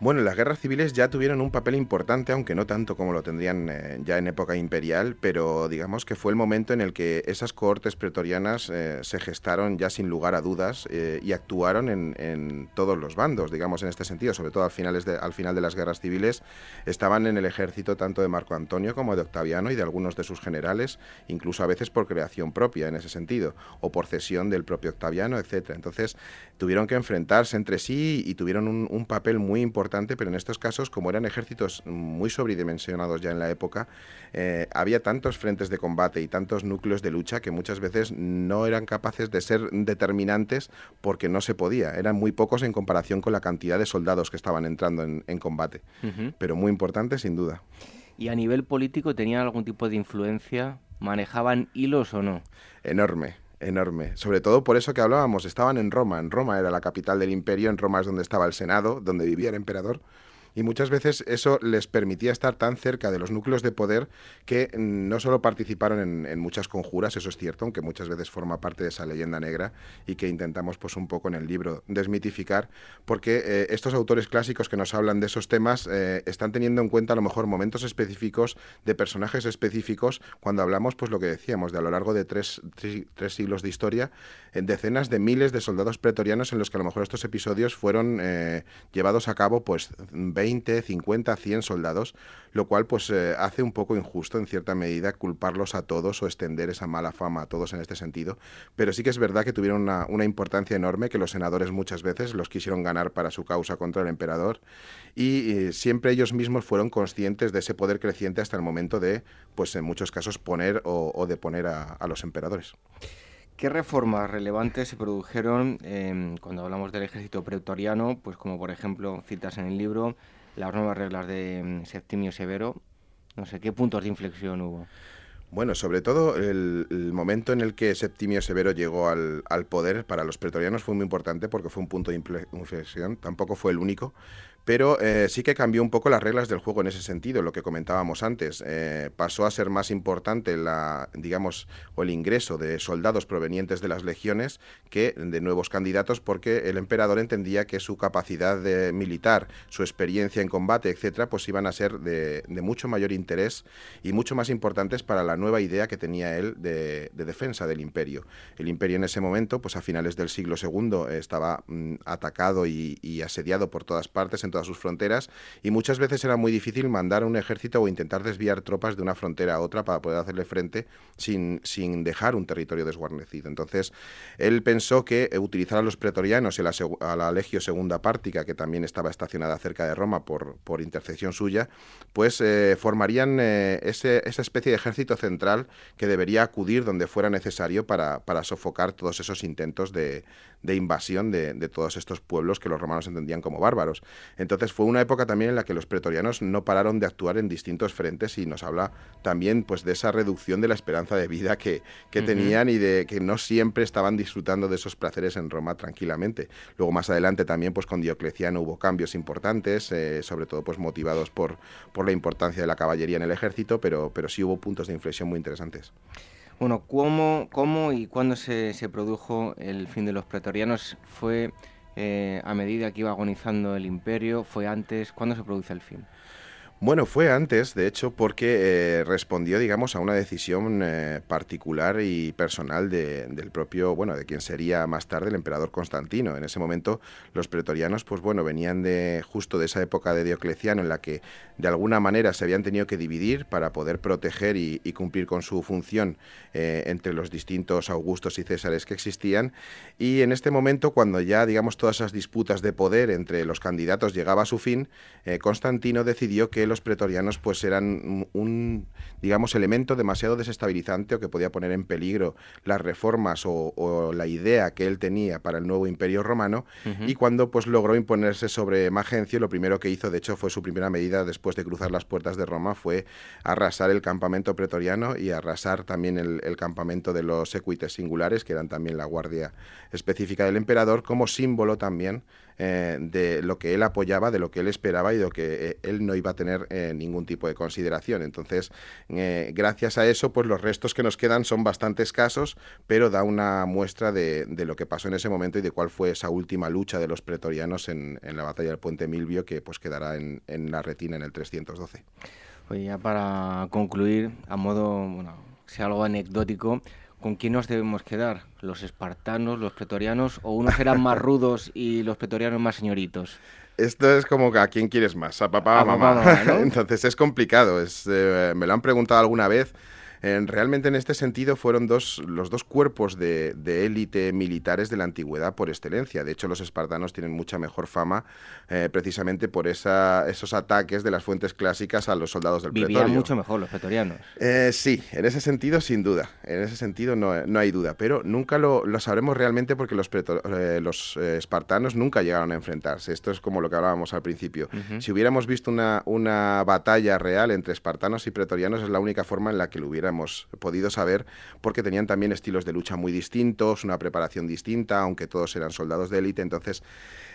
Bueno, las guerras civiles ya tuvieron un papel importante, aunque no tanto como lo tendrían eh, ya en época imperial, pero digamos que fue el momento en el que esas cohortes pretorianas eh, se gestaron ya sin lugar a dudas eh, y actuaron en, todos los bandos, digamos en este sentido, sobre todo al, finales al final de las guerras civiles, estaban en el ejército tanto de Marco Antonio como de Octaviano y de algunos de sus generales, incluso a veces por creación propia en ese sentido, o por cesión del propio Octaviano, etc. Entonces tuvieron que enfrentarse entre sí y tuvieron un papel muy importante pero en estos casos, como eran ejércitos muy sobredimensionados ya en la época, eh, había tantos frentes de combate y tantos núcleos de lucha que muchas veces no eran capaces de ser determinantes porque no se podía. Eran muy pocos en comparación con la cantidad de soldados que estaban entrando en, combate, pero muy importante sin duda. ¿Y a nivel político tenían algún tipo de influencia? ¿Manejaban hilos o no? Enorme enorme. Sobre todo por eso que hablábamos, estaban en Roma. En Roma era la capital del imperio, en Roma es donde estaba el Senado, donde vivía el emperador y muchas veces eso les permitía estar tan cerca de los núcleos de poder que no solo participaron en, muchas conjuras, eso es cierto, aunque muchas veces forma parte de esa leyenda negra y que intentamos pues un poco en el libro desmitificar, porque eh, estos autores clásicos que nos hablan de esos temas eh, están teniendo en cuenta a lo mejor momentos específicos de personajes específicos cuando hablamos pues lo que decíamos de a lo largo de tres, tres, siglos de historia, en decenas de miles de soldados pretorianos en los que a lo mejor estos episodios fueron eh, llevados a cabo pues 20 20, 50, 100 soldados, lo cual pues eh, hace un poco injusto en cierta medida culparlos a todos o extender esa mala fama a todos en este sentido, pero sí que es verdad que tuvieron una, importancia enorme que los senadores muchas veces los quisieron ganar para su causa contra el emperador y eh, siempre ellos mismos fueron conscientes de ese poder creciente hasta el momento de, pues en muchos casos, poner o, deponer a, los emperadores. ¿Qué reformas relevantes se produjeron cuando hablamos del ejército pretoriano? Pues como por ejemplo citas en el libro las nuevas reglas de mm, Septimio Severo. No sé, ¿qué puntos de inflexión hubo? Bueno, sobre todo el, momento en el que Septimio Severo llegó al, al, poder para los pretorianos fue muy importante porque fue un punto de inflexión, tampoco fue el único, pero eh, sí que cambió un poco las reglas del juego en ese sentido, lo que comentábamos antes. Eh, pasó a ser más importante la, digamos, o el ingreso de soldados provenientes de las legiones que de nuevos candidatos, porque el emperador entendía que su capacidad militar, su experiencia en combate, etcétera, pues iban a ser de, mucho mayor interés y mucho más importantes para la nueva idea que tenía él de, defensa del imperio. El imperio en ese momento, pues a finales del siglo II, estaba mm, atacado y, asediado por todas partes. A sus fronteras y muchas veces era muy difícil mandar un ejército o intentar desviar tropas de una frontera a otra para poder hacerle frente sin, sin dejar un territorio desguarnecido. Entonces, él pensó que utilizar a los pretorianos y a la, Legio Segunda Pártica, que también estaba estacionada cerca de Roma por, por intercesión suya, pues eh, formarían eh, ese, esa especie de ejército central que debería acudir donde fuera necesario para, para sofocar todos esos intentos de, de invasión de, de, todos estos pueblos que los romanos entendían como bárbaros. Entonces fue una época también en la que los pretorianos no pararon de actuar en distintos frentes y nos habla también pues de esa reducción de la esperanza de vida que, tenían y de que no siempre estaban disfrutando de esos placeres en Roma tranquilamente. Luego más adelante también pues con Diocleciano hubo cambios importantes, eh, sobre todo pues motivados por, por la importancia de la caballería en el ejército, pero, pero sí hubo puntos de inflexión muy interesantes. Bueno, ¿cómo, cómo y cuándo se, se produjo el fin de los pretorianos? ¿Fue eh, a medida que iba agonizando el imperio? ¿Fue antes? ¿Cuándo se produce el fin? Bueno, fue antes, de hecho, porque eh, respondió, digamos, a una decisión eh, particular y personal del propio, bueno, de quien sería más tarde el emperador Constantino. En ese momento, los pretorianos, pues bueno, venían de justo de esa época de Diocleciano en la que de alguna manera se habían tenido que dividir para poder proteger y, cumplir con su función eh, entre los distintos Augustos y Césares que existían. Y en este momento, cuando ya, digamos, todas esas disputas de poder entre los candidatos llegaba a su fin, Constantino decidió que los pretorianos pues eran un, digamos, elemento demasiado desestabilizante o que podía poner en peligro las reformas o, la idea que él tenía para el nuevo imperio romano y cuando pues logró imponerse sobre Magencio, lo primero que hizo, de hecho, fue su primera medida después de cruzar las puertas de Roma, fue arrasar el campamento pretoriano y arrasar también el, el campamento de los secuites singulares, que eran también la guardia específica del emperador, como símbolo también eh, de lo que él apoyaba, de lo que él esperaba y de lo que eh, él no iba a tener eh, ningún tipo de consideración. Entonces, gracias a eso, pues los restos que nos quedan son bastante escasos, pero da una muestra de, lo que pasó en ese momento y de cuál fue esa última lucha de los pretorianos en, la batalla del puente Milvio, que pues quedará en, la retina en el 312. Pues ya para concluir, a modo, bueno, sea algo anecdótico, ¿con quién nos debemos quedar? ¿Los espartanos, los pretorianos o unos eran más rudos y los pretorianos más señoritos? Esto es como a quién quieres más, a papá o a mamá. Entonces es complicado. Es, eh, me lo han preguntado alguna vez realmente en este sentido fueron dos, los dos cuerpos de, élite militares de la antigüedad por excelencia. De hecho, los espartanos tienen mucha mejor fama eh, precisamente por esa, esos ataques de las fuentes clásicas a los soldados del Vivían mucho mejor los pretorianos. Eh, sí, en ese sentido, sin duda. En ese sentido no, hay duda. Pero nunca lo, sabremos realmente porque los, eh, los espartanos nunca llegaron a enfrentarse. Esto es como lo que hablábamos al principio. Si hubiéramos visto una, una batalla real entre espartanos y pretorianos, es la única forma en la que lo hubiera hemos podido saber, porque tenían también estilos de lucha muy distintos, una preparación distinta, aunque todos eran soldados de élite, entonces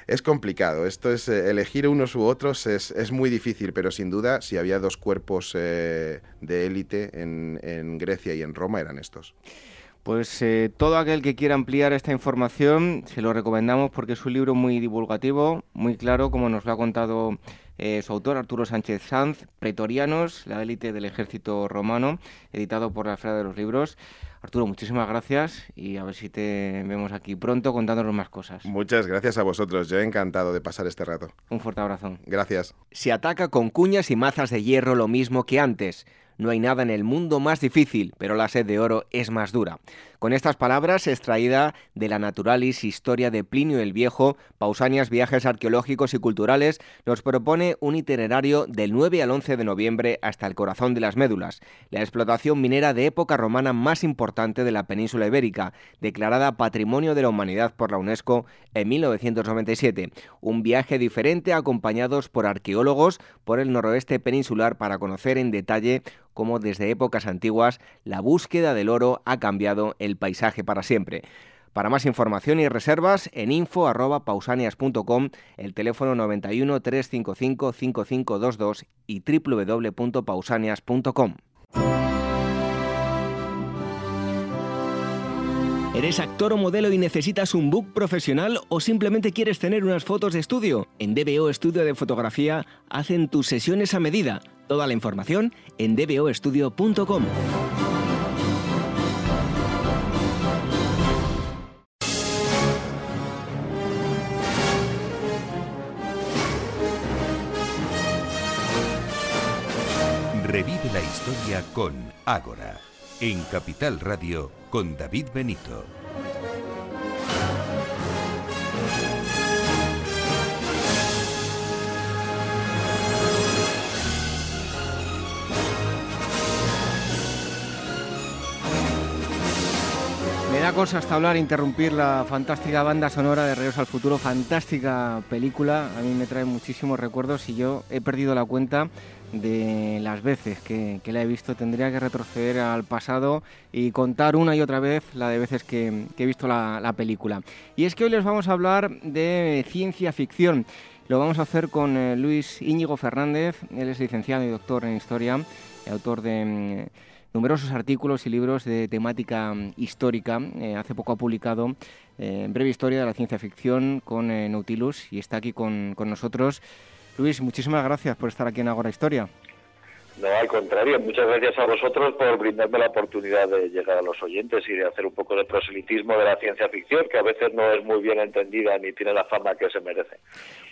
es complicado. Esto es eh, elegir unos u otros es, muy difícil, pero sin duda, si había dos cuerpos eh, de élite en, Grecia y en Roma, eran estos. Pues eh, todo aquel que quiera ampliar esta información se lo recomendamos porque es un libro muy divulgativo, muy claro, como nos lo ha contado eh, su autor, Arturo Sánchez Sanz, Pretorianos, la élite del ejército romano, editado por la Esfera de los Libros. Arturo, muchísimas gracias y a ver si te vemos aquí pronto contándonos más cosas. Muchas gracias a vosotros, yo he encantado de pasar este rato. Un fuerte abrazo. Gracias. Se ataca con cuñas y mazas de hierro lo mismo que antes. No hay nada en el mundo más difícil, pero la sed de oro es más dura. Con estas palabras, extraída de la Naturalis Historia de Plinio el Viejo, Pausanias Viajes Arqueológicos y Culturales nos propone un itinerario del 9 al 11 de noviembre hasta el corazón de las médulas, la explotación minera de época romana más importante de la península ibérica, declarada Patrimonio de la Humanidad por la UNESCO en 1997. Un viaje diferente acompañados por arqueólogos por el noroeste peninsular para conocer en detalle cómo desde épocas antiguas la búsqueda del oro ha cambiado el paisaje para siempre. Para más información y reservas en info@pausanias.com, el teléfono 91 355 5522 y www.pausanias.com. ¿Eres actor o modelo y necesitas un book profesional o simplemente quieres tener unas fotos de estudio? En DBO Estudio de Fotografía hacen tus sesiones a medida. Toda la información en dboestudio.com. Revive la historia con Ágora, en Capital Radio con David Benito. Da cosa hasta hablar, interrumpir la fantástica banda sonora de Regreso al Futuro, fantástica película, a mí me trae muchísimos recuerdos y yo he perdido la cuenta de las veces que, la he visto. Tendría que retroceder al pasado y contar una y otra vez la de veces que, he visto la, película. Y es que hoy les vamos a hablar de ciencia ficción. Lo vamos a hacer con eh, Luis Íñigo Fernández. Él es licenciado y doctor en historia, autor de mm, numerosos artículos y libros de temática mm, histórica. Eh, hace poco ha publicado eh, Breve Historia de la Ciencia Ficción con Nautilus y está aquí con, con nosotros. Luis, muchísimas gracias por estar aquí en Agora Historia. No, al contrario, muchas gracias a vosotros por brindarme la oportunidad de llegar a los oyentes y de hacer un poco de proselitismo de la ciencia ficción, que a veces no es muy bien entendida ni tiene la fama que se merece.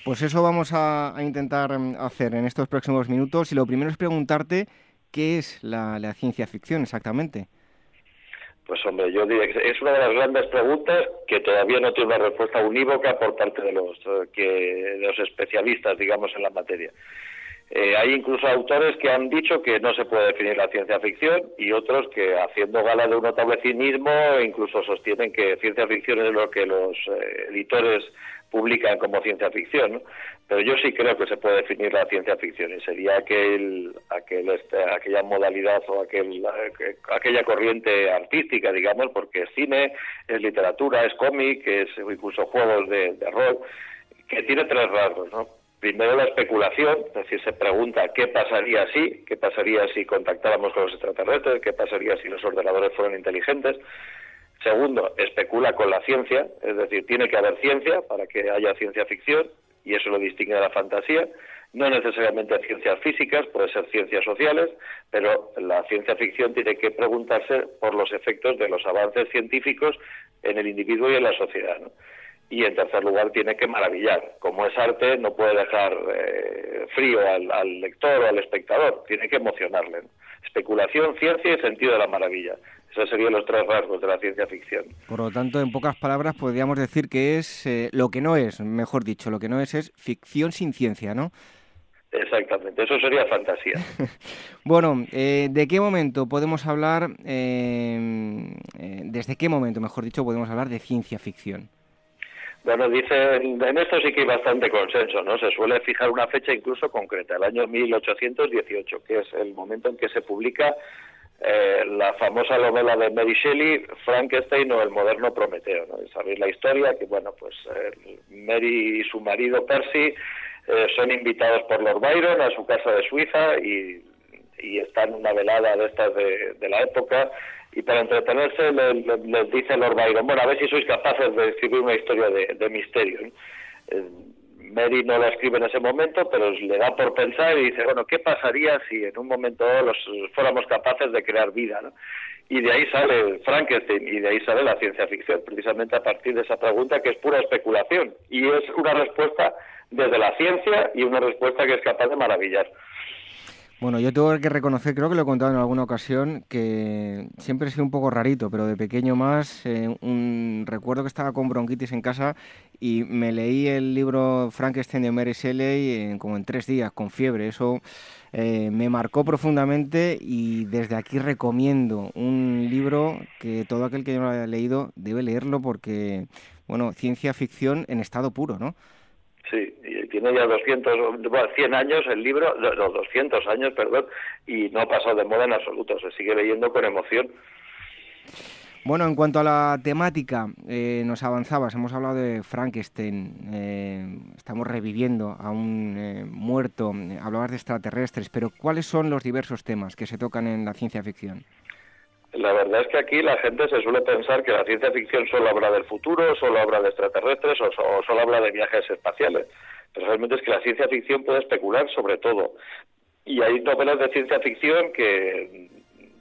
Pues eso vamos a, intentar mm, hacer en estos próximos minutos y lo primero es preguntarte qué es la, ciencia ficción exactamente. Pues hombre, yo diría que es una de las grandes preguntas que todavía no tiene una respuesta unívoca por parte de los, eh, que, de los especialistas, digamos, en la materia. Eh, hay incluso autores que han dicho que no se puede definir la ciencia ficción y otros que, haciendo gala de un notable incluso sostienen que ciencia ficción es lo que los eh, editores publican como ciencia ficción. Pero yo sí creo que se puede definir la ciencia ficción y sería aquel, aquel, este, aquella modalidad o aquel, aquella corriente artística, digamos, porque es cine, es literatura, es cómic, es incluso juegos de, de rol, que tiene tres rasgos, ¿no? Primero la especulación, es decir, se pregunta qué pasaría si, qué pasaría si contactáramos con los extraterrestres, qué pasaría si los ordenadores fueran inteligentes. Segundo, especula con la ciencia, es decir, tiene que haber ciencia para que haya ciencia ficción, y eso lo distingue de la fantasía. No necesariamente ciencias físicas, puede ser ciencias sociales, pero la ciencia ficción tiene que preguntarse por los efectos de los avances científicos en el individuo y en la sociedad. ¿no? Y en tercer lugar tiene que maravillar. Como es arte, no puede dejar eh, frío al, lector o al espectador, tiene que emocionarle. Especulación, ciencia y sentido de la maravilla. Esos serían los tres rasgos de la ciencia ficción. Por lo tanto, en pocas palabras, podríamos decir que es eh, lo que no es, mejor dicho, lo que no es es ficción sin ciencia, ¿no? Exactamente, eso sería fantasía. bueno, eh, ¿de qué momento podemos hablar, desde qué momento, mejor dicho, podemos hablar de ciencia ficción? Bueno, dicen, en esto sí que hay bastante consenso, ¿no? Se suele fijar una fecha incluso concreta, el año 1818, que es el momento en que se publica eh, la famosa novela de Mary Shelley, Frankenstein o el moderno Prometeo, ¿no? Sabéis la historia, que bueno, pues eh, Mary y su marido Percy eh, son invitados por Lord Byron a su casa de Suiza y, y están en una velada de estas de la época y para entretenerse les, dice Lord Byron, bueno, a ver si sois capaces de escribir una historia de, misterio. Eh, Mary no la escribe en ese momento, pero le da por pensar y dice, bueno, ¿qué pasaría si en un momento los fuéramos capaces de crear vida? Y de ahí sale Frankenstein y de ahí sale la ciencia ficción, precisamente a partir de esa pregunta que es pura especulación y es una respuesta desde la ciencia y una respuesta que es capaz de maravillar. Bueno, yo tengo que reconocer, creo que lo he contado en alguna ocasión, que siempre he sido un poco rarito, pero de pequeño más, eh, un recuerdo que estaba con bronquitis en casa y me leí el libro Frankenstein de Mary Shelley como en tres días, con fiebre. Eso eh, me marcó profundamente y desde aquí recomiendo un libro que todo aquel que no lo haya leído debe leerlo porque, bueno, ciencia ficción en estado puro, ¿no? Sí, tiene ya 200, 100 años el libro, los 200 años, perdón, y no ha pasado de moda en absoluto, se sigue leyendo con emoción. Bueno, en cuanto a la temática, eh, nos avanzabas, hemos hablado de Frankenstein, eh, estamos reviviendo a un eh, muerto, hablabas de extraterrestres, pero ¿cuáles son los diversos temas que se tocan en la ciencia ficción? La verdad es que aquí la gente se suele pensar que la ciencia ficción solo habla del futuro, solo habla de extraterrestres o, solo habla de viajes espaciales. Pero realmente es que la ciencia ficción puede especular sobre todo. Y hay novelas de ciencia ficción que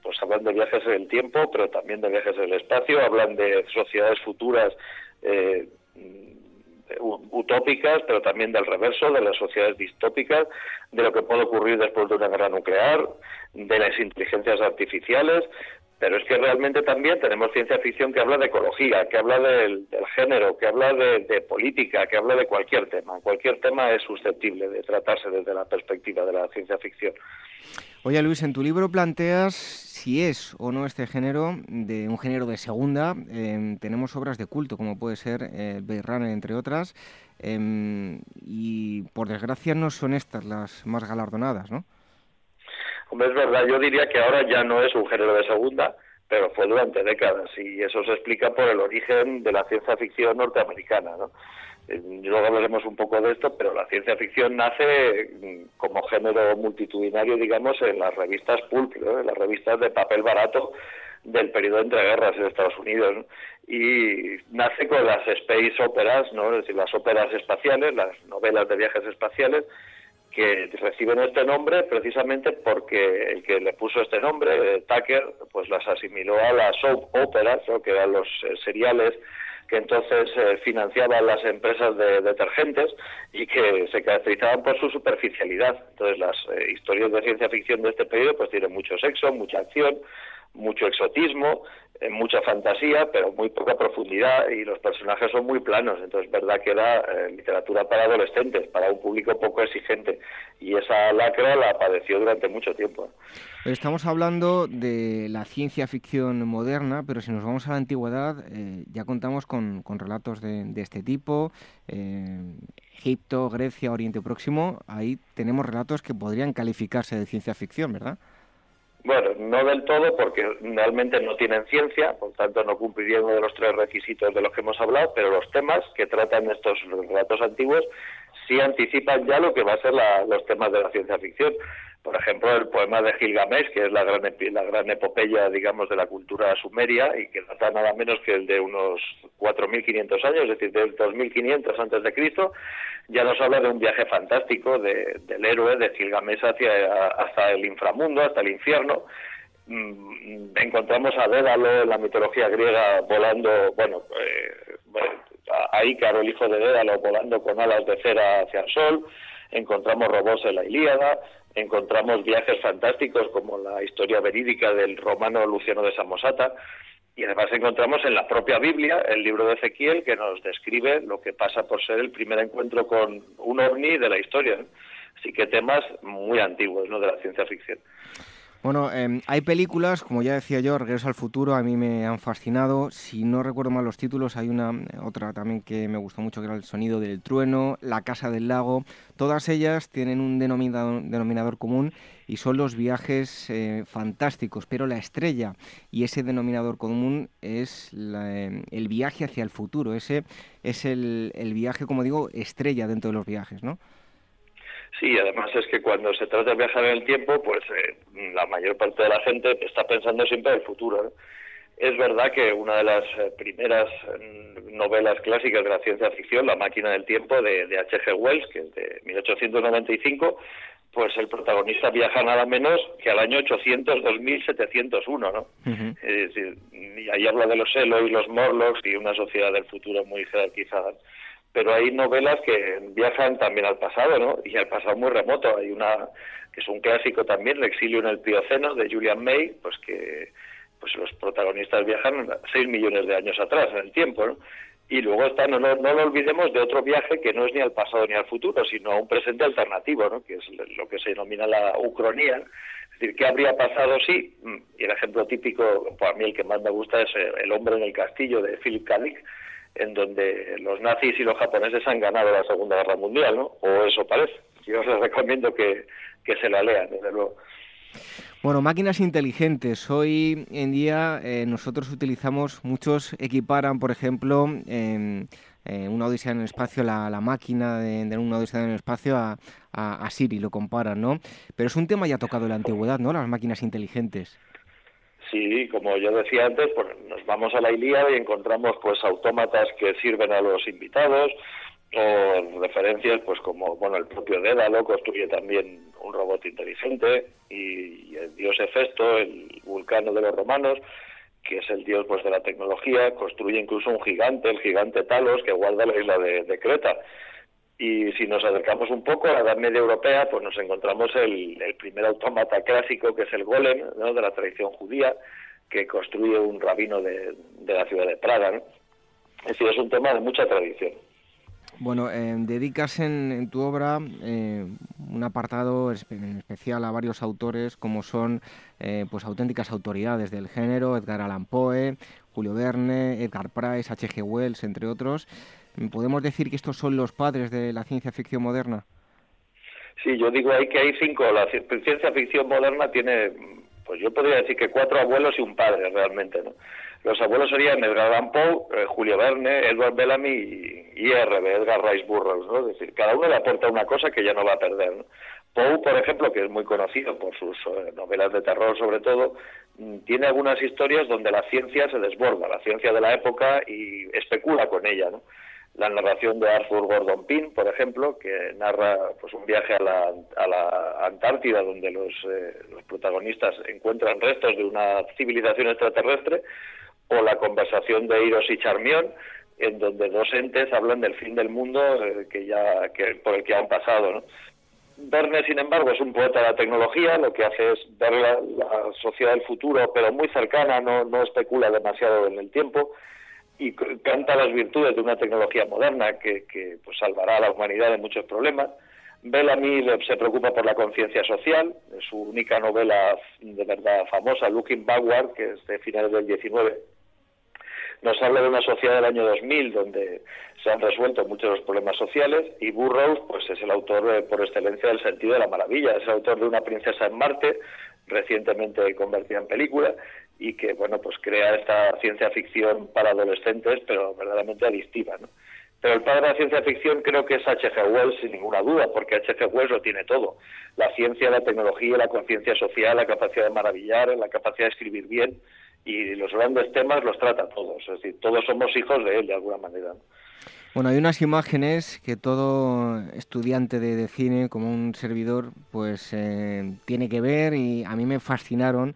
pues hablan de viajes en el tiempo, pero también de viajes en el espacio, hablan de sociedades futuras eh, utópicas, pero también del reverso, de las sociedades distópicas, de lo que puede ocurrir después de una guerra nuclear, de las inteligencias artificiales, pero es que realmente también tenemos ciencia ficción que habla de ecología, que habla del, género, que habla de, política, que habla de cualquier tema. Cualquier tema es susceptible de tratarse desde la perspectiva de la ciencia ficción. Oye Luis, en tu libro planteas si es o no este género de un género de segunda. Em, tenemos obras de culto, como puede ser eh, Runner, entre otras, em, y por desgracia no son estas las más galardonadas, ¿no? Es verdad, yo diría que ahora ya no es un género de segunda, pero fue durante décadas y eso se explica por el origen de la ciencia ficción norteamericana, ¿no? Eh, luego hablaremos un poco de esto, pero la ciencia ficción nace mm, como género multitudinario, digamos, en las revistas pulp, en las revistas de papel barato del periodo entre guerras en Estados Unidos. Y nace con las space operas, ¿no? es decir, las óperas espaciales, las novelas de viajes espaciales, que reciben este nombre precisamente porque el que le puso este nombre, eh, Tucker, pues las asimiló a las soap operas, que eran los eh, seriales que entonces eh, financiaban las empresas de detergentes y que se caracterizaban por su superficialidad. Entonces las historias de ciencia ficción de este periodo pues tienen mucho sexo, mucha acción, mucho exotismo, mucha fantasía, pero muy poca profundidad y los personajes son muy planos. Entonces, es verdad que era eh, literatura para adolescentes, para un público poco exigente. Y esa lacra la padeció durante mucho tiempo. Estamos hablando de la ciencia ficción moderna, pero si nos vamos a la antigüedad, eh, ya contamos con, relatos de, este tipo. Eh, Egipto, Grecia, Oriente Próximo, ahí tenemos relatos que podrían calificarse de ciencia ficción, ¿verdad? Bueno, no del todo porque realmente no tienen ciencia, por tanto no cumplirían uno de los tres requisitos de los que hemos hablado, pero los temas que tratan estos relatos antiguos sí anticipan ya lo que va a ser los temas de la ciencia ficción. Por ejemplo, el poema de Gilgamesh, que es la gran, la gran epopeya, digamos, de la cultura sumeria y que data nada menos que el de unos 4.500 años, es decir, del 2.500 antes de Cristo, ya nos habla de un viaje fantástico del héroe de Gilgamesh hacia, hasta el inframundo, hasta el infierno. Mm, encontramos a Dédalo en la mitología griega volando, bueno, eh, a Ícaro, el hijo de Dédalo, volando con alas de cera hacia el sol. Encontramos robots en la Ilíada, encontramos viajes fantásticos como la historia verídica del romano Luciano de Samosata y además encontramos en la propia Biblia el libro de Ezequiel que nos describe lo que pasa por ser el primer encuentro con un ovni de la historia. Así que temas muy antiguos ¿no? de la ciencia ficción. Bueno, em, hay películas, como ya decía yo, Regreso al Futuro, a mí me han fascinado. Si no recuerdo mal los títulos, hay una otra también que me gustó mucho, que era El sonido del trueno, La casa del lago. Todas ellas tienen un denominador, común y son los viajes eh, fantásticos, pero la estrella y ese denominador común es em, el viaje hacia el futuro. Ese es el, el viaje, como digo, estrella dentro de los viajes, ¿no? Sí, además es que cuando se trata de viajar en el tiempo, pues eh, la mayor parte de la gente está pensando siempre en el futuro. Es verdad que una de las eh, primeras mm, novelas clásicas de la ciencia ficción, La máquina del tiempo, de H.G. Wells, que es de 1895, pues el protagonista viaja nada menos que al año 800 2701, ¿no? Es decir, y ahí habla de los Elo y los Morlocks y una sociedad del futuro muy jerarquizada pero hay novelas que viajan también al pasado, ¿no? Y al pasado muy remoto. Hay una que es un clásico también, El exilio en el Plioceno, de Julian May, pues que pues los protagonistas viajan seis millones de años atrás en el tiempo, ¿no? Y luego está, no, no, lo olvidemos, de otro viaje que no es ni al pasado ni al futuro, sino a un presente alternativo, ¿no? que es lo que se denomina la ucronía. Es decir, ¿qué habría pasado si? Y el ejemplo típico, para mí el que más me gusta es El hombre en el castillo de Philip K en donde los nazis y los japoneses han ganado la Segunda Guerra Mundial, ¿no? O eso parece. Yo les recomiendo que, se la lean, desde luego. Bueno, máquinas inteligentes. Hoy en día eh, nosotros utilizamos, muchos equiparan, por ejemplo, en, una odisea en el espacio, la, máquina de, una odisea en el espacio a, a, a, Siri, lo comparan, ¿no? Pero es un tema ya tocado en la antigüedad, ¿no? Las máquinas inteligentes. Sí, como yo decía antes, pues nos vamos a la Ilíada y encontramos pues autómatas que sirven a los invitados o referencias pues como bueno el propio Dédalo construye también un robot inteligente y, el dios Hefesto, el vulcano de los romanos, que es el dios pues de la tecnología, construye incluso un gigante, el gigante Talos que guarda la isla de Creta y si nos acercamos un poco a la Edad Media Europea, pues nos encontramos el, primer autómata clásico, que es el golem, ¿no? de la tradición judía, que construye un rabino de, la ciudad de Praga. Es decir, es un tema de mucha tradición. Bueno, eh, dedicas en, tu obra eh, un apartado en especial a varios autores como son eh, pues auténticas autoridades del género, Edgar Allan Poe, Julio Verne, Edgar Price, H.G. Wells, entre otros. ¿Podemos decir que estos son los padres de la ciencia ficción moderna? Sí, yo digo ahí que hay cinco. La ciencia ficción moderna tiene, pues yo podría decir que cuatro abuelos y un padre realmente, ¿no? Los abuelos serían Edgar Allan Poe, eh, Julio Verne, Edward Bellamy y, R.B., Edgar Rice Burroughs, ¿no? Es decir, cada uno le aporta una cosa que ya no va a perder, ¿no? Poe, por ejemplo, que es muy conocido por sus eh, novelas de terror sobre todo, mm, tiene algunas historias donde la ciencia se desborda, la ciencia de la época y especula con ella, ¿no? La narración de Arthur Gordon Pym, por ejemplo, que narra pues un viaje a la, a la Antártida donde los, eh, los protagonistas encuentran restos de una civilización extraterrestre, o la conversación de Iros y Charmión, en donde dos entes hablan del fin del mundo eh, que ya por el que han pasado. Verne, sin embargo, es un poeta de la tecnología, lo que hace es ver la, sociedad del futuro, pero muy cercana, no, no especula demasiado en el tiempo y canta las virtudes de una tecnología moderna que, que pues, salvará a la humanidad de muchos problemas. Bellamy se preocupa por la conciencia social, su única novela de verdad famosa, Looking Backward, que es de finales del 19, nos habla de una sociedad del año 2000 donde se han resuelto muchos de los problemas sociales y Burroughs pues es el autor eh, por excelencia del sentido de la maravilla, es el autor de Una princesa en Marte, recientemente convertida en película y que bueno pues crea esta ciencia ficción para adolescentes pero verdaderamente adictiva, ¿no? Pero el padre de la ciencia ficción creo que es H.G. Wells, sin ninguna duda, porque H.G. Wells lo tiene todo. La ciencia, la tecnología, la conciencia social, la capacidad de maravillar, la capacidad de escribir bien y los grandes temas los trata todos, es decir, todos somos hijos de él de alguna manera. Bueno, hay unas imágenes que todo estudiante de, cine, como un servidor, pues eh, tiene que ver y a mí me fascinaron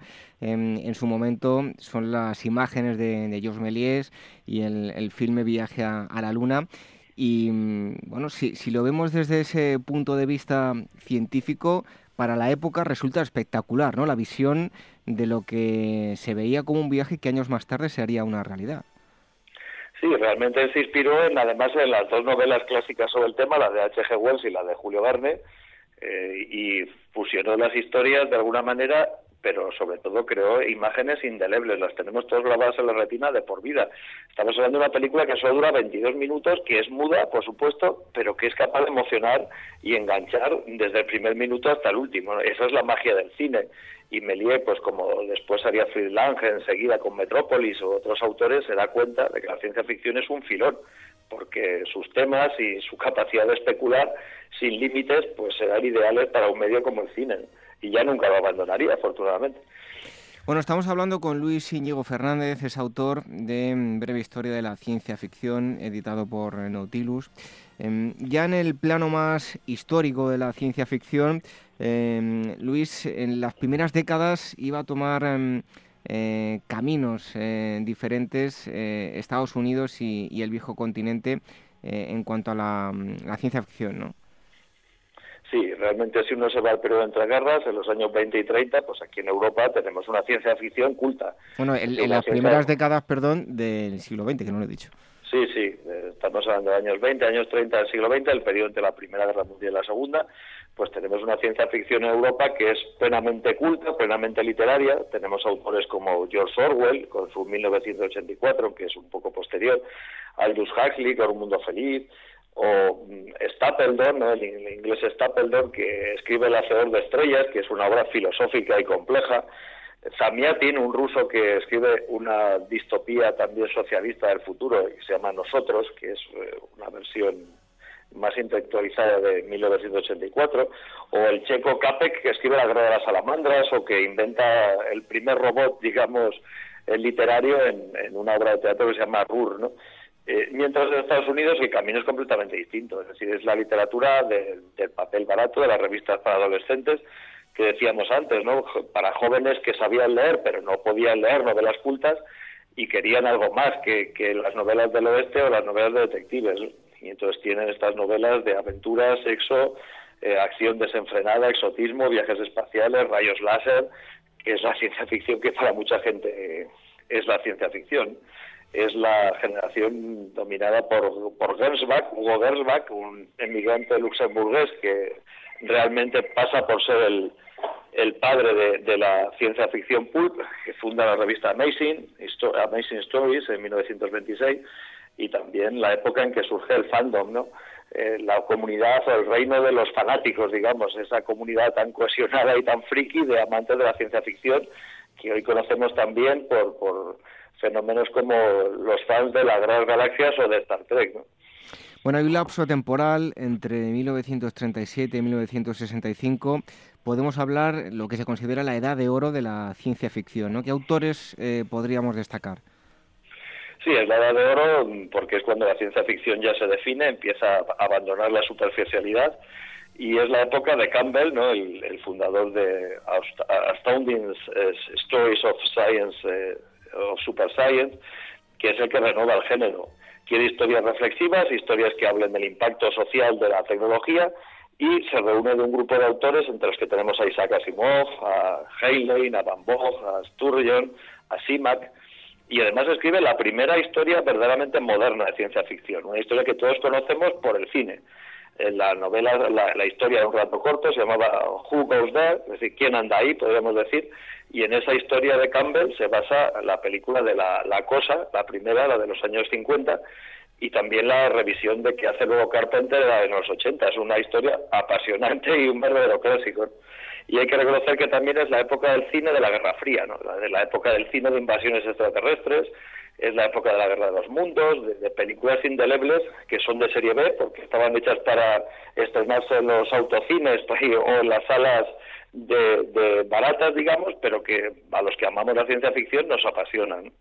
en su momento. Son las imágenes de, de Georges Méliès y el, filme Viaje a, la Luna. Y mm, bueno, si, si lo vemos desde ese punto de vista científico, para la época resulta espectacular, ¿no? La visión de lo que se veía como un viaje que años más tarde se haría una realidad. Sí, realmente se inspiró en, además en las dos novelas clásicas sobre el tema, la de H.G. Wells y la de Julio Verne, eh, y fusionó las historias de alguna manera pero sobre todo creó imágenes indelebles, las tenemos todas grabadas en la retina de por vida. Estamos hablando de una película que solo dura 22 minutos, que es muda, por supuesto, pero que es capaz de emocionar y enganchar desde el primer minuto hasta el último. Esa es la magia del cine. Y Méliès, pues como después haría Fritz Lang enseguida con Metrópolis o otros autores, se da cuenta de que la ciencia ficción es un filón, porque sus temas y su capacidad de especular sin límites, pues serán ideales para un medio como el cine y ya nunca lo abandonaría, afortunadamente. Bueno, estamos hablando con Luis Íñigo Fernández, es autor de Breve Historia de la Ciencia Ficción, editado por Nautilus. Em, ya en el plano más histórico de la ciencia ficción, em, Luis, en las primeras décadas iba a tomar em, eh, caminos eh, diferentes eh, Estados Unidos y, el viejo continente en cuanto a la, la ciencia ficción, ¿no? Sí, realmente si uno se va al periodo entre guerras, en los años 20 y 30, pues aquí en Europa tenemos una ciencia ficción culta. Bueno, en, las primeras décadas, perdón, del siglo XX, que no lo he dicho. Sí, sí, eh, estamos hablando de años 20, años 30 del siglo XX, el periodo entre la Primera Guerra Mundial y la Segunda, pues tenemos una ciencia ficción en Europa que es plenamente culta, plenamente literaria. Tenemos autores como George Orwell, con su 1984, que es un poco posterior, Aldous Huxley, con Un Mundo Feliz, o mm, Stapledon, ¿no? el, inglés Stapledon, que escribe El Hacedor de Estrellas, que es una obra filosófica y compleja. Zamiatin, un ruso que escribe una distopía también socialista del futuro, que se llama Nosotros, que es eh, una versión más intelectualizada de 1984, o el checo Capek, que escribe La Guerra de las Salamandras, o que inventa el primer robot, digamos, literario en, en una obra de teatro que se llama Rur, ¿no? Eh, mientras en Estados Unidos el camino es completamente distinto, es decir, es la literatura del papel barato, de las revistas para adolescentes, que decíamos antes, ¿no? Para jóvenes que sabían leer, pero no podían leer novelas cultas y querían algo más que, las novelas del oeste o las novelas de detectives. Y entonces tienen estas novelas de aventuras, sexo, eh, acción desenfrenada, exotismo, viajes espaciales, rayos láser, que es la ciencia ficción que para mucha gente es la ciencia ficción es la generación dominada por, por Gersbach, Hugo Gersbach, un emigrante luxemburgués que realmente pasa por ser el, el padre de, la ciencia ficción pulp, que funda la revista Amazing, Amazing Stories en 1926, y también la época en que surge el fandom, ¿no? Eh, la comunidad o el reino de los fanáticos, digamos, esa comunidad tan cohesionada y tan friki de amantes de la ciencia ficción que hoy conocemos también por, por fenómenos como los fans de las grandes galaxias o de Star Trek. Bueno, hay un lapso temporal entre 1937 y 1965. Podemos hablar lo que se considera la edad de oro de la ciencia ficción. ¿no? ¿Qué autores eh, podríamos destacar? Sí, es la edad de oro porque es cuando la ciencia ficción ya se define, empieza a abandonar la superficialidad y es la época de Campbell, ¿no? el, fundador de Astounding Stories of Science, eh, of Super Science, que es el que renueva el género. Quiere historias reflexivas, historias que hablen del impacto social de la tecnología y se reúne de un grupo de autores entre los que tenemos a Isaac Asimov, a Heinlein, a Van Gogh, a Sturgeon, a Simak, y además escribe la primera historia verdaderamente moderna de ciencia ficción, una historia que todos conocemos por el cine. En la novela, la, historia de un rato corto se llamaba Who Goes There, es decir, ¿quién anda ahí? podríamos decir, y en esa historia de Campbell se basa la película de la, la Cosa, la primera, la de los años 50, y también la revisión de que hace luego Carpenter en los 80. Es una historia apasionante y un verdadero clásico. Y hay que reconocer que también es la época del cine de la Guerra Fría, ¿no? la, de la época del cine de invasiones extraterrestres, es la época de la Guerra de los Mundos, de, películas indelebles que son de serie B, porque estaban hechas para estrenarse en los autocines o en las salas de, de baratas, digamos, pero que a los que amamos la ciencia ficción nos apasionan.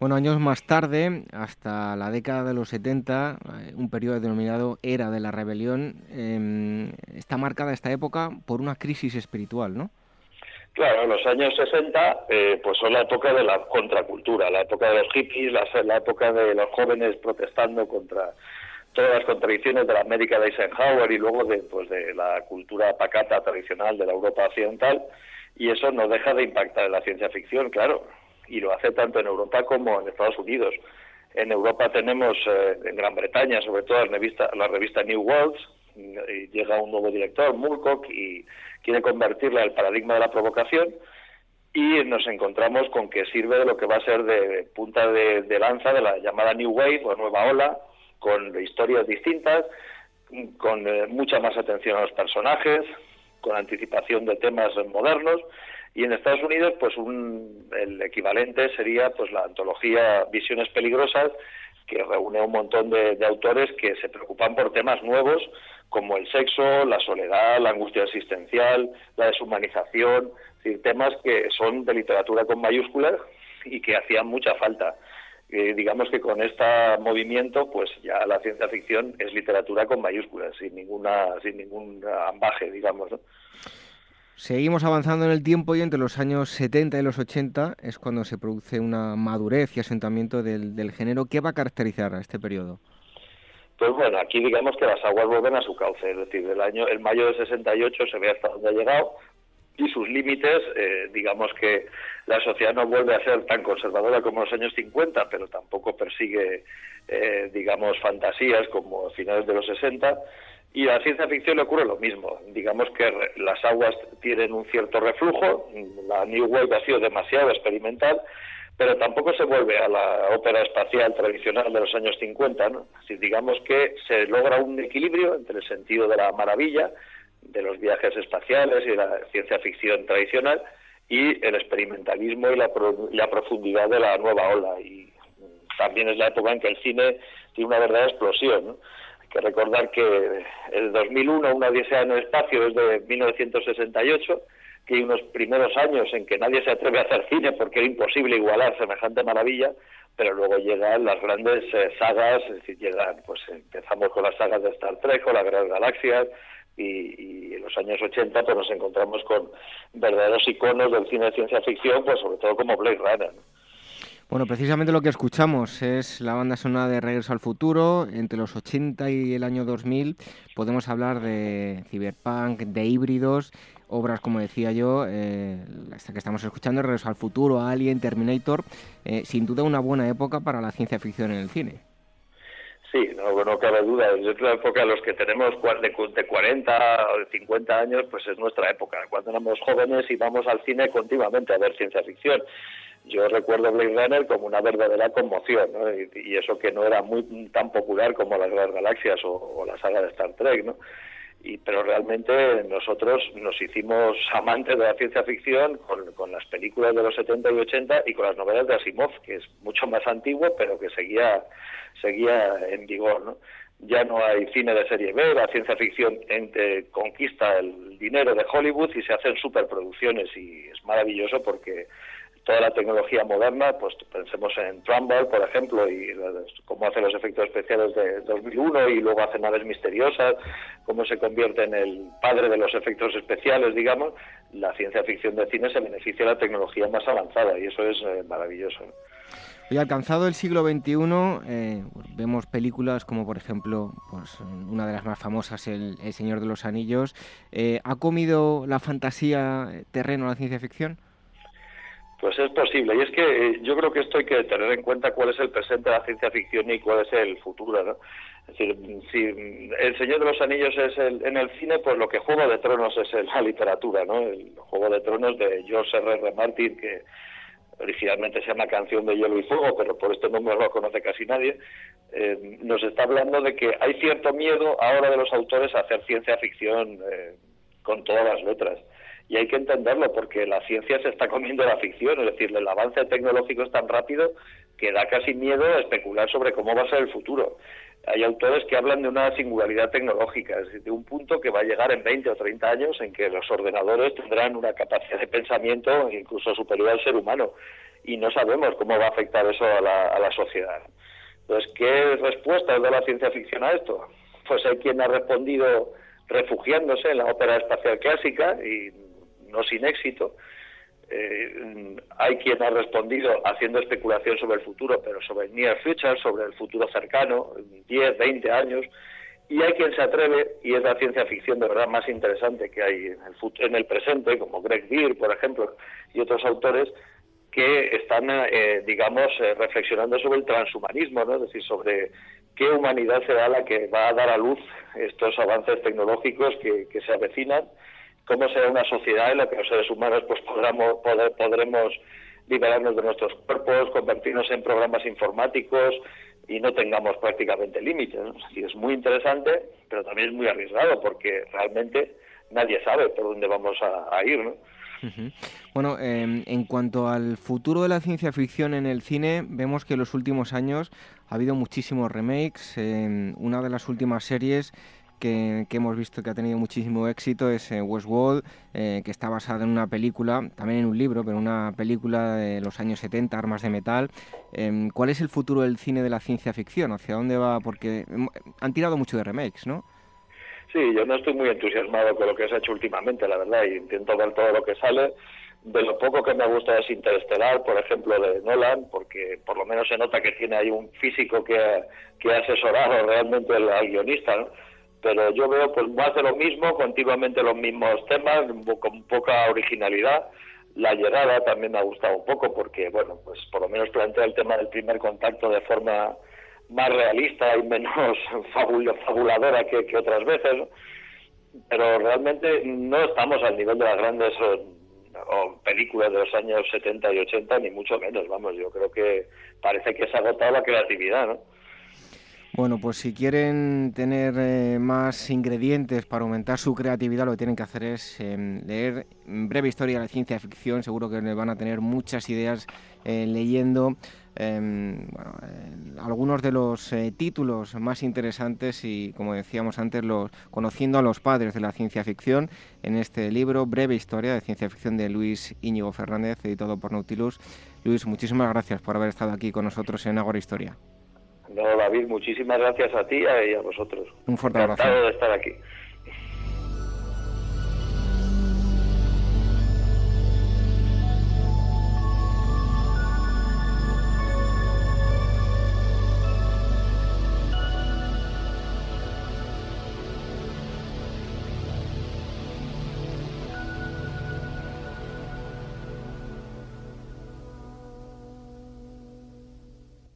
Bueno, años más tarde, hasta la década de los 70, eh, un periodo denominado Era de la Rebelión, em, está marcada esta época por una crisis espiritual, ¿no? Claro, los años 60 eh, pues son la época de la contracultura, la época de los hippies, la, la, época de los jóvenes protestando contra todas las contradicciones de la América de Eisenhower y luego de, pues, de la cultura pacata tradicional de la Europa occidental y eso no deja de impactar en la ciencia ficción, claro y lo hace tanto en Europa como en Estados Unidos. En Europa tenemos, eh, en Gran Bretaña, sobre todo la revista, la revista New Worlds, y llega un nuevo director, Mulcock, y quiere convertirla al paradigma de la provocación, y nos encontramos con que sirve de lo que va a ser de punta de lanza de la llamada New Wave o Nueva Ola, con historias distintas, con eh, mucha más atención a los personajes, con anticipación de temas modernos y en Estados Unidos, pues un, el equivalente sería pues la antología Visiones Peligrosas, que reúne un montón de, autores que se preocupan por temas nuevos como el sexo, la soledad, la angustia existencial, la deshumanización, decir, temas que son de literatura con mayúsculas y que hacían mucha falta. Eh, digamos que con este movimiento, pues ya la ciencia ficción es literatura con mayúsculas, sin ninguna, sin ningún ambaje, digamos. ¿no? Seguimos avanzando en el tiempo y entre los años 70 y los 80 es cuando se produce una madurez y asentamiento del, género. ¿Qué va a caracterizar a este periodo? Pues bueno, aquí digamos que las aguas vuelven a su cauce, es decir, el año, el mayo de 68 se ve hasta dónde ha llegado y sus límites, eh, digamos que la sociedad no vuelve a ser tan conservadora como en los años 50, pero tampoco persigue, eh, digamos, fantasías como a finales de los 60 y a la ciencia ficción le ocurre lo mismo. Digamos que las aguas tienen un cierto reflujo, la New Wave ha sido demasiado experimental, pero tampoco se vuelve a la ópera espacial tradicional de los años 50. ¿no? Así, digamos que se logra un equilibrio entre el sentido de la maravilla, de los viajes espaciales y la ciencia ficción tradicional, y el experimentalismo y la, la profundidad de la nueva ola. Y también es la época en que el cine tiene una verdadera explosión. ¿no? que recordar que el 2001, una odisea en el espacio, es de 1968, que hay unos primeros años en que nadie se atreve a hacer cine porque era imposible igualar semejante maravilla, pero luego llegan las grandes eh, sagas, es decir, llegan, pues empezamos con las sagas de Star Trek, con las grandes galaxias, y, en los años 80 pues nos encontramos con verdaderos iconos del cine de ciencia ficción, pues sobre todo como Blade Runner. Bueno, precisamente lo que escuchamos es la banda sonora de Regreso al Futuro. Entre los 80 y el año 2000 podemos hablar de cyberpunk, de híbridos, obras, como decía yo, eh, esta que estamos escuchando, Regreso al Futuro, Alien, Terminator. Eh, sin duda una buena época para la ciencia ficción en el cine. Sí, no, no cabe duda. Es la época, los que tenemos de 40 o de 50 años, pues es nuestra época. Cuando éramos jóvenes íbamos al cine continuamente a ver ciencia ficción yo recuerdo Blade Runner como una verdadera conmoción, ¿no? y, eso que no era muy tan popular como las Grandes Galaxias o, la saga de Star Trek, ¿no? Y, pero realmente nosotros nos hicimos amantes de la ciencia ficción con, las películas de los 70 y 80 y con las novelas de Asimov, que es mucho más antiguo, pero que seguía, seguía en vigor, ¿no? Ya no hay cine de serie B, la ciencia ficción conquista el dinero de Hollywood y se hacen superproducciones y es maravilloso porque toda la tecnología moderna, pues pensemos en Trumbull, por ejemplo, y cómo hace los efectos especiales de 2001 y luego hace naves misteriosas, cómo se convierte en el padre de los efectos especiales, digamos, la ciencia ficción de cine se beneficia de la tecnología más avanzada y eso es eh, maravilloso. Y alcanzado el siglo XXI, eh, vemos películas como, por ejemplo, pues, una de las más famosas, El, Señor de los Anillos. Eh, ¿Ha comido la fantasía terreno a la ciencia ficción? Pues es posible. Y es que eh, yo creo que esto hay que tener en cuenta cuál es el presente de la ciencia ficción y cuál es el futuro. ¿no? Es decir, si El Señor de los Anillos es el, en el cine, pues lo que Juego de Tronos es en la literatura. ¿no? El Juego de Tronos de George R. R. Martin, que originalmente se llama Canción de Hielo y Fuego, pero por este nombre no lo conoce casi nadie, eh, nos está hablando de que hay cierto miedo ahora de los autores a hacer ciencia ficción eh, con todas las letras y hay que entenderlo porque la ciencia se está comiendo la ficción, es decir, el avance tecnológico es tan rápido que da casi miedo a especular sobre cómo va a ser el futuro. Hay autores que hablan de una singularidad tecnológica, es decir, de un punto que va a llegar en 20 o 30 años en que los ordenadores tendrán una capacidad de pensamiento incluso superior al ser humano y no sabemos cómo va a afectar eso a la, a la sociedad. Entonces, ¿qué respuesta da la ciencia ficción a esto? Pues hay quien ha respondido refugiándose en la ópera espacial clásica y no sin éxito. Eh, hay quien ha respondido haciendo especulación sobre el futuro, pero sobre el near future, sobre el futuro cercano, 10, 20 años, y hay quien se atreve, y es la ciencia ficción de verdad más interesante que hay en el, en el presente, como Greg Beer, por ejemplo, y otros autores, que están, eh, digamos, eh, reflexionando sobre el transhumanismo, ¿no? es decir, sobre qué humanidad será la que va a dar a luz estos avances tecnológicos que, que se avecinan cómo será una sociedad en la que los seres humanos pues podremos, poder, podremos liberarnos de nuestros cuerpos, convertirnos en programas informáticos y no tengamos prácticamente límites. es muy interesante, pero también es muy arriesgado porque realmente nadie sabe por dónde vamos a, ir. ¿no? Bueno, em, en cuanto al futuro de la ciencia ficción en el cine, vemos que en los últimos años ha habido muchísimos remakes. una de las últimas series que, hemos visto que ha tenido muchísimo éxito es eh, Westworld, eh, que está basada en una película, también en un libro, pero una película de los años 70, Armas de Metal. Em, ¿Cuál es el futuro del cine de la ciencia ficción? ¿Hacia dónde va? Porque em, han tirado mucho de remakes, ¿no? Sí, yo no estoy muy entusiasmado con lo que se ha hecho últimamente, la verdad, y intento ver todo lo que sale. De lo poco que me gusta es Interestelar, por ejemplo, de Nolan, porque por lo menos se nota que tiene ahí un físico que, que ha asesorado realmente al, al guionista, ¿no? Pero yo veo pues más de lo mismo, continuamente los mismos temas, con poca originalidad. La llegada también me ha gustado un poco porque, bueno, pues por lo menos plantea el tema del primer contacto de forma más realista y menos fabuladora que, otras veces, pero realmente no estamos al nivel de las grandes películas de los años 70 y 80, ni mucho menos, vamos, yo creo que parece que se ha agotado la creatividad, ¿no? Bueno, pues si quieren tener eh, más ingredientes para aumentar su creatividad, lo que tienen que hacer es em, leer breve historia de la ciencia ficción. Seguro que van a tener muchas ideas eh, leyendo em, eh, algunos de los títulos más interesantes y, como decíamos antes, los, conociendo a los padres de la ciencia ficción en este libro, Breve Historia de Ciencia Ficción de Luis Íñigo Fernández, editado por Nautilus. Luis, muchísimas gracias por haber estado aquí con nosotros en Agora Historia. No, David, muchísimas gracias a ti y a vosotros. Un fuerte abrazo. Encantado de estar aquí.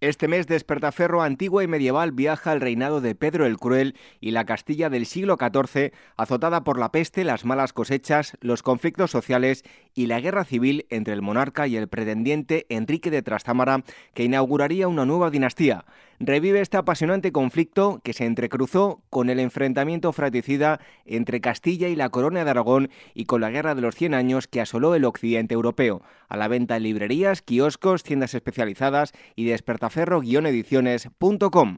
Este mes Despertaferro antigua y medieval viaja al reinado de Pedro el Cruel y la Castilla del siglo XIV, azotada por la peste, las malas cosechas, los conflictos sociales y la guerra civil entre el monarca y el pretendiente Enrique de Trastámara, que inauguraría una nueva dinastía revive este apasionante conflicto que se entrecruzó con el enfrentamiento fratricida entre Castilla y la Corona de Aragón y con la Guerra de los Cien Años que asoló el occidente europeo. A la venta en librerías, kioscos, tiendas especializadas y despertaferro-ediciones.com.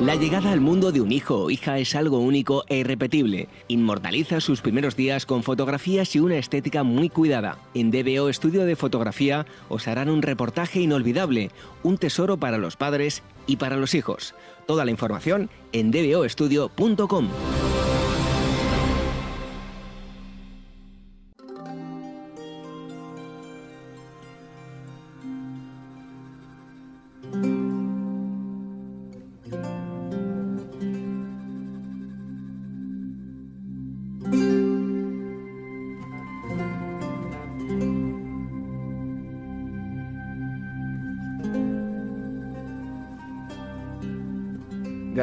La llegada al mundo de un hijo o hija es algo único e irrepetible. Inmortaliza sus primeros días con fotografías y una estética muy cuidada. En DBO Estudio de Fotografía os harán un reportaje inolvidable, un tesoro para los padres y para los hijos. Toda la información en dboestudio.com.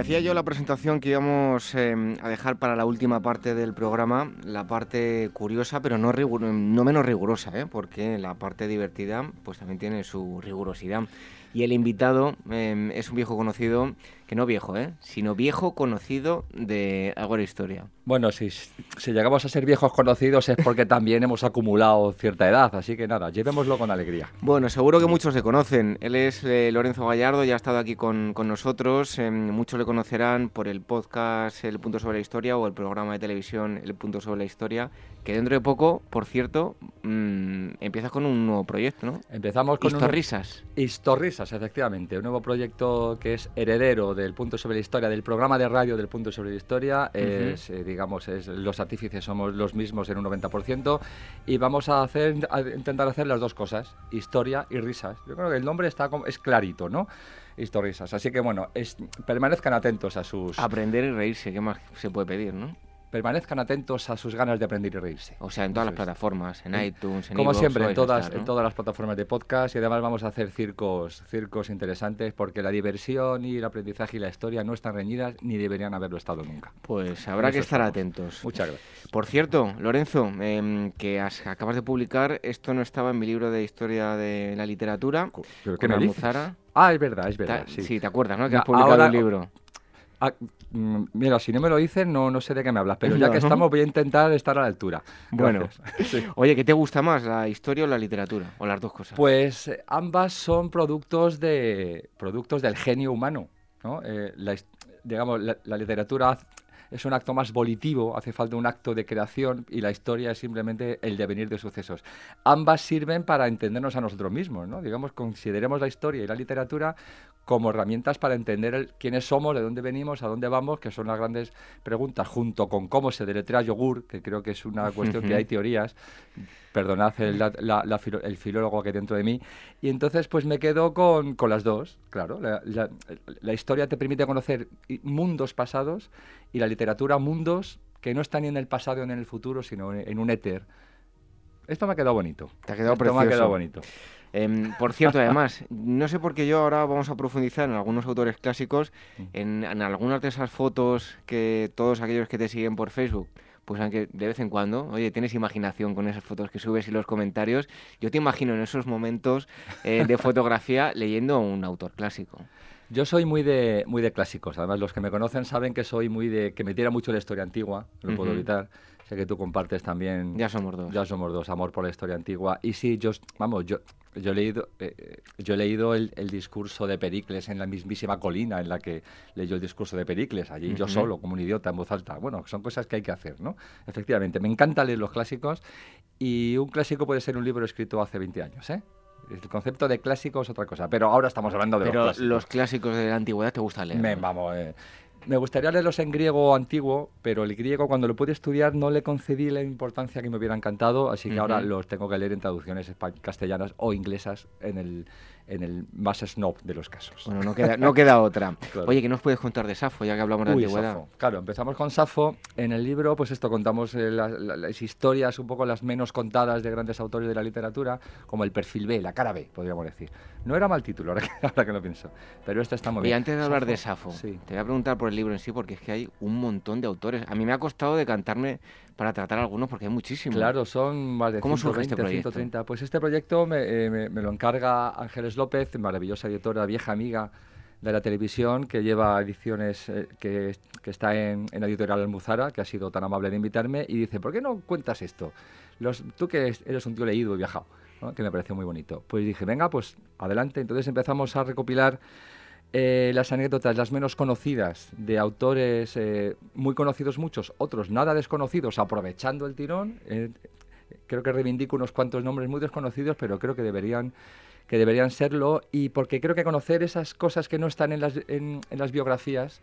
Decía yo la presentación que íbamos em, a dejar para la última parte del programa, la parte curiosa, pero no, no menos rigurosa, ¿eh? porque la parte divertida pues también tiene su rigurosidad. Y el invitado em, es un viejo conocido que no viejo, ¿eh? sino viejo conocido de Agora Historia. Bueno, si, si llegamos a ser viejos conocidos es porque también hemos acumulado cierta edad, así que nada, llevémoslo con alegría. Bueno, seguro que muchos le conocen. Él es eh, Lorenzo Gallardo, ya ha estado aquí con, con nosotros. Em, muchos le conocerán por el podcast El Punto sobre la Historia o el programa de televisión El Punto sobre la Historia, que dentro de poco, por cierto, mmm, empiezas con un nuevo proyecto, ¿no? Empezamos con Historrisas. Un... Historrisas, efectivamente, un nuevo proyecto que es heredero del Punto sobre la Historia, del programa de radio del Punto sobre la Historia. Uh -huh. es, eh, digamos, es, los artífices somos los mismos en un 90% y vamos a, hacer, a intentar hacer las dos cosas, historia y risas. Yo creo que el nombre está es clarito, ¿no? Historisas. Así que bueno, es, permanezcan atentos a sus... Aprender y reírse, ¿qué más se puede pedir, no? Permanezcan atentos a sus ganas de aprender y reírse. O sea, en todas las plataformas, en iTunes, en Como siempre, en todas, estar, ¿no? en todas las plataformas de podcast y además vamos a hacer circos, circos interesantes porque la diversión y el aprendizaje y la historia no están reñidas ni deberían haberlo estado nunca. Pues habrá que estar estamos. atentos. Muchas gracias. Por cierto, Lorenzo, eh, que has, acabas de publicar, esto no estaba en mi libro de historia de la literatura, ¿Pero con Almuzara. Ah, es verdad, es verdad. Sí. sí. te acuerdas, ¿no? Que has publicado Ahora, un libro. Ah, mm, mira, si no me lo dices, no, no sé de qué me hablas, pero ya que estamos voy a intentar estar a la altura. Bueno, sí. oye, ¿qué te gusta más, la historia o la literatura? ¿O las dos cosas? Pues eh, ambas son productos, de, productos del genio humano. ¿no? Eh, la, digamos, la, la literatura es un acto más volitivo, hace falta un acto de creación y la historia es simplemente el devenir de sucesos. Ambas sirven para entendernos a nosotros mismos, ¿no? Digamos, consideremos la historia y la literatura como herramientas para entender el, quiénes somos, de dónde venimos, a dónde vamos, que son las grandes preguntas, junto con cómo se deletrea yogur, que creo que es una cuestión que hay teorías, perdonad el, la, la, la, el filólogo que dentro de mí, y entonces pues me quedo con, con las dos, claro, la, la historia te permite conocer mundos pasados y la literatura mundos que no están ni en el pasado ni en el futuro, sino en un éter. Esto me ha quedado bonito. Te ha quedado Esto precioso. me ha quedado bonito. Eh, por cierto, además, no sé por qué yo ahora vamos a profundizar en algunos autores clásicos, en, en, algunas de esas fotos que todos aquellos que te siguen por Facebook, pues aunque de vez en cuando, oye, tienes imaginación con esas fotos que subes y los comentarios, yo te imagino en esos momentos eh, de fotografía leyendo a un autor clásico. Yo soy muy de, muy de clásicos. Además, los que me conocen saben que soy muy de... que me tira mucho la historia antigua, no lo uh -huh. puedo evitar. Sé que tú compartes también... Ya somos dos. Ya somos dos, amor por la historia antigua. Y sí, yo, vamos, yo, yo he leído, eh, yo he leído el, el, discurso de Pericles en la mismísima colina en la que leyó el discurso de Pericles, allí uh -huh. yo solo, como un idiota, en voz alta. Bueno, son cosas que hay que hacer, ¿no? Efectivamente, me encanta leer los clásicos y un clásico puede ser un libro escrito hace 20 años, ¿eh? El concepto de clásico es otra cosa, pero ahora estamos hablando de pero los clásicos. los clásicos de la antigüedad te gustan leer. Me, vamos, eh, me gustaría leerlos en griego antiguo, pero el griego cuando lo pude estudiar no le concedí la importancia que me hubiera encantado, así que uh -huh. ahora los tengo que leer en traducciones castellanas o inglesas en el, en el más snob de los casos. Bueno, no queda, no queda otra. claro. Oye, ¿qué nos puedes contar de Safo, ya que hablamos de Uy, antigüedad? Safo. Claro, empezamos con Safo. En el libro, pues esto, contamos eh, la, la, las historias un poco las menos contadas de grandes autores de la literatura, como el perfil B, la cara B, podríamos decir. No era mal título, ahora que, ahora que lo pienso, pero este está muy bien. Y antes de hablar Safo, de Safo, sí. te voy a preguntar por el libro en sí, porque es que hay un montón de autores. A mí me ha costado decantarme para tratar algunos porque hay muchísimos. Claro, son más de ¿Cómo 120, este proyecto? 130. Pues este proyecto me, eh, me, me, lo encarga Ángeles López, maravillosa editora, vieja amiga de la televisión, que lleva ediciones, eh, que, que, está en, en Editorial Almuzara, que ha sido tan amable de invitarme, y dice, ¿por qué no cuentas esto? Los, tú que eres un tío leído y viajado, ¿no? que me pareció muy bonito. Pues dije, venga, pues adelante. Entonces empezamos a recopilar eh, las anécdotas, las menos conocidas, de autores eh, muy conocidos muchos, otros nada desconocidos, aprovechando el tirón. Eh, creo que reivindico unos cuantos nombres muy desconocidos, pero creo que deberían que deberían serlo y porque creo que conocer esas cosas que no están en las, en las biografías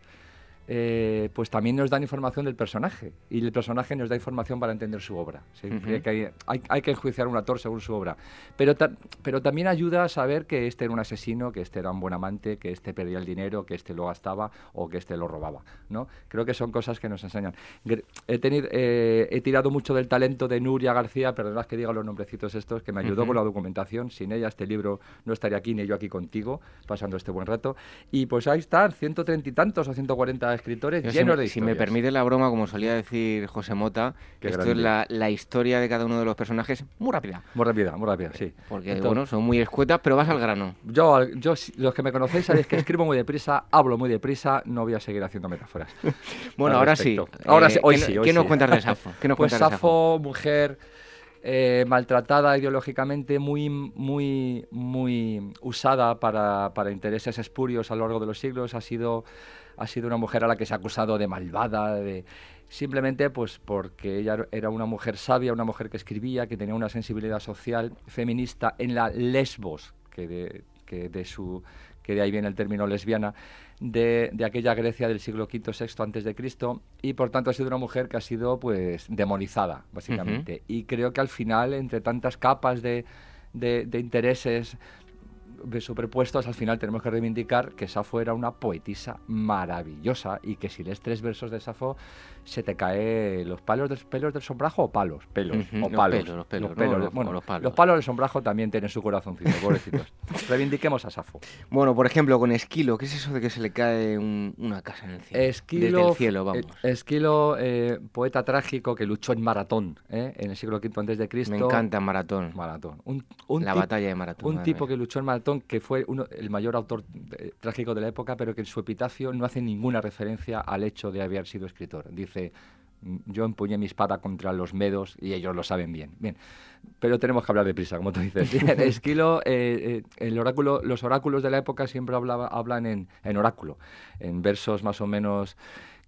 eh, pues también nos dan información del personaje y el personaje nos da información para entender su obra. que hay, que enjuiciar un actor según su obra, pero, pero también ayuda a saber que este era un asesino, que este era un buen amante, que este perdía el dinero, que este lo gastaba o que este lo robaba. ¿no? Creo que son cosas que nos enseñan. He, tenido, eh, he tirado mucho del talento de Nuria García, perdonad que diga los nombrecitos estos, que me ayudó con la documentación. Sin ella este libro no estaría aquí ni yo aquí contigo, pasando este buen rato. Y pues ahí están, 130 y tantos o 140 escritores llenos de Si me permite la broma, como solía decir José Mota, esto es la, historia de cada uno de los personajes muy rápida. Muy rápida, muy rápida, sí. Porque, bueno, son muy escuetas, pero vas al grano. Yo, yo, los que me conocéis sabéis que escribo muy deprisa, hablo muy deprisa, no voy a seguir haciendo metáforas. bueno, ahora sí. Ahora sí, hoy ¿qué, sí. ¿Qué nos cuentas de Safo? ¿Qué nos pues Safo, mujer... Eh, maltratada ideológicamente, muy, muy, muy usada para, para, intereses espurios a lo largo de los siglos. Ha sido ha sido una mujer a la que se ha acusado de malvada, de simplemente pues porque ella era una mujer sabia, una mujer que escribía, que tenía una sensibilidad social feminista en la lesbos, que de, que de su que de ahí viene el término lesbiana, de, de, aquella Grecia del siglo V, VI antes de Cristo, y por tanto ha sido una mujer que ha sido pues demonizada, básicamente. Y creo que al final, entre tantas capas de, de, de intereses superpuestos, al final tenemos que reivindicar que Safo era una poetisa maravillosa y que si lees tres versos de Safo se te cae los palos del, pelos del sombrajo o palos, pelos, o palos. Los pelos, los pelos, bueno, los palos. Los palos del sombrajo también tienen su corazoncito, pobrecitos. Reivindiquemos a Safo. Bueno, por ejemplo, con Esquilo, ¿qué es eso de que se le cae una casa en el cielo? Esquilo, Desde el cielo, vamos. Eh, Esquilo, eh, poeta trágico que luchó en Maratón, eh, en el siglo V antes de Cristo. Me encanta Maratón. Maratón. La batalla de Maratón. Un tipo que luchó en Maratón, que fue uno, el mayor autor trágico de la época, pero que en su epitafio no hace ninguna referencia al hecho de haber sido escritor. Dice yo empuñé mi espada contra los medos y ellos lo saben bien. Bien, pero tenemos que hablar de prisa, como tú dices. Esquilo, eh, eh, el oráculo, los oráculos de la época siempre hablaba, hablan en, en oráculo, en versos más o menos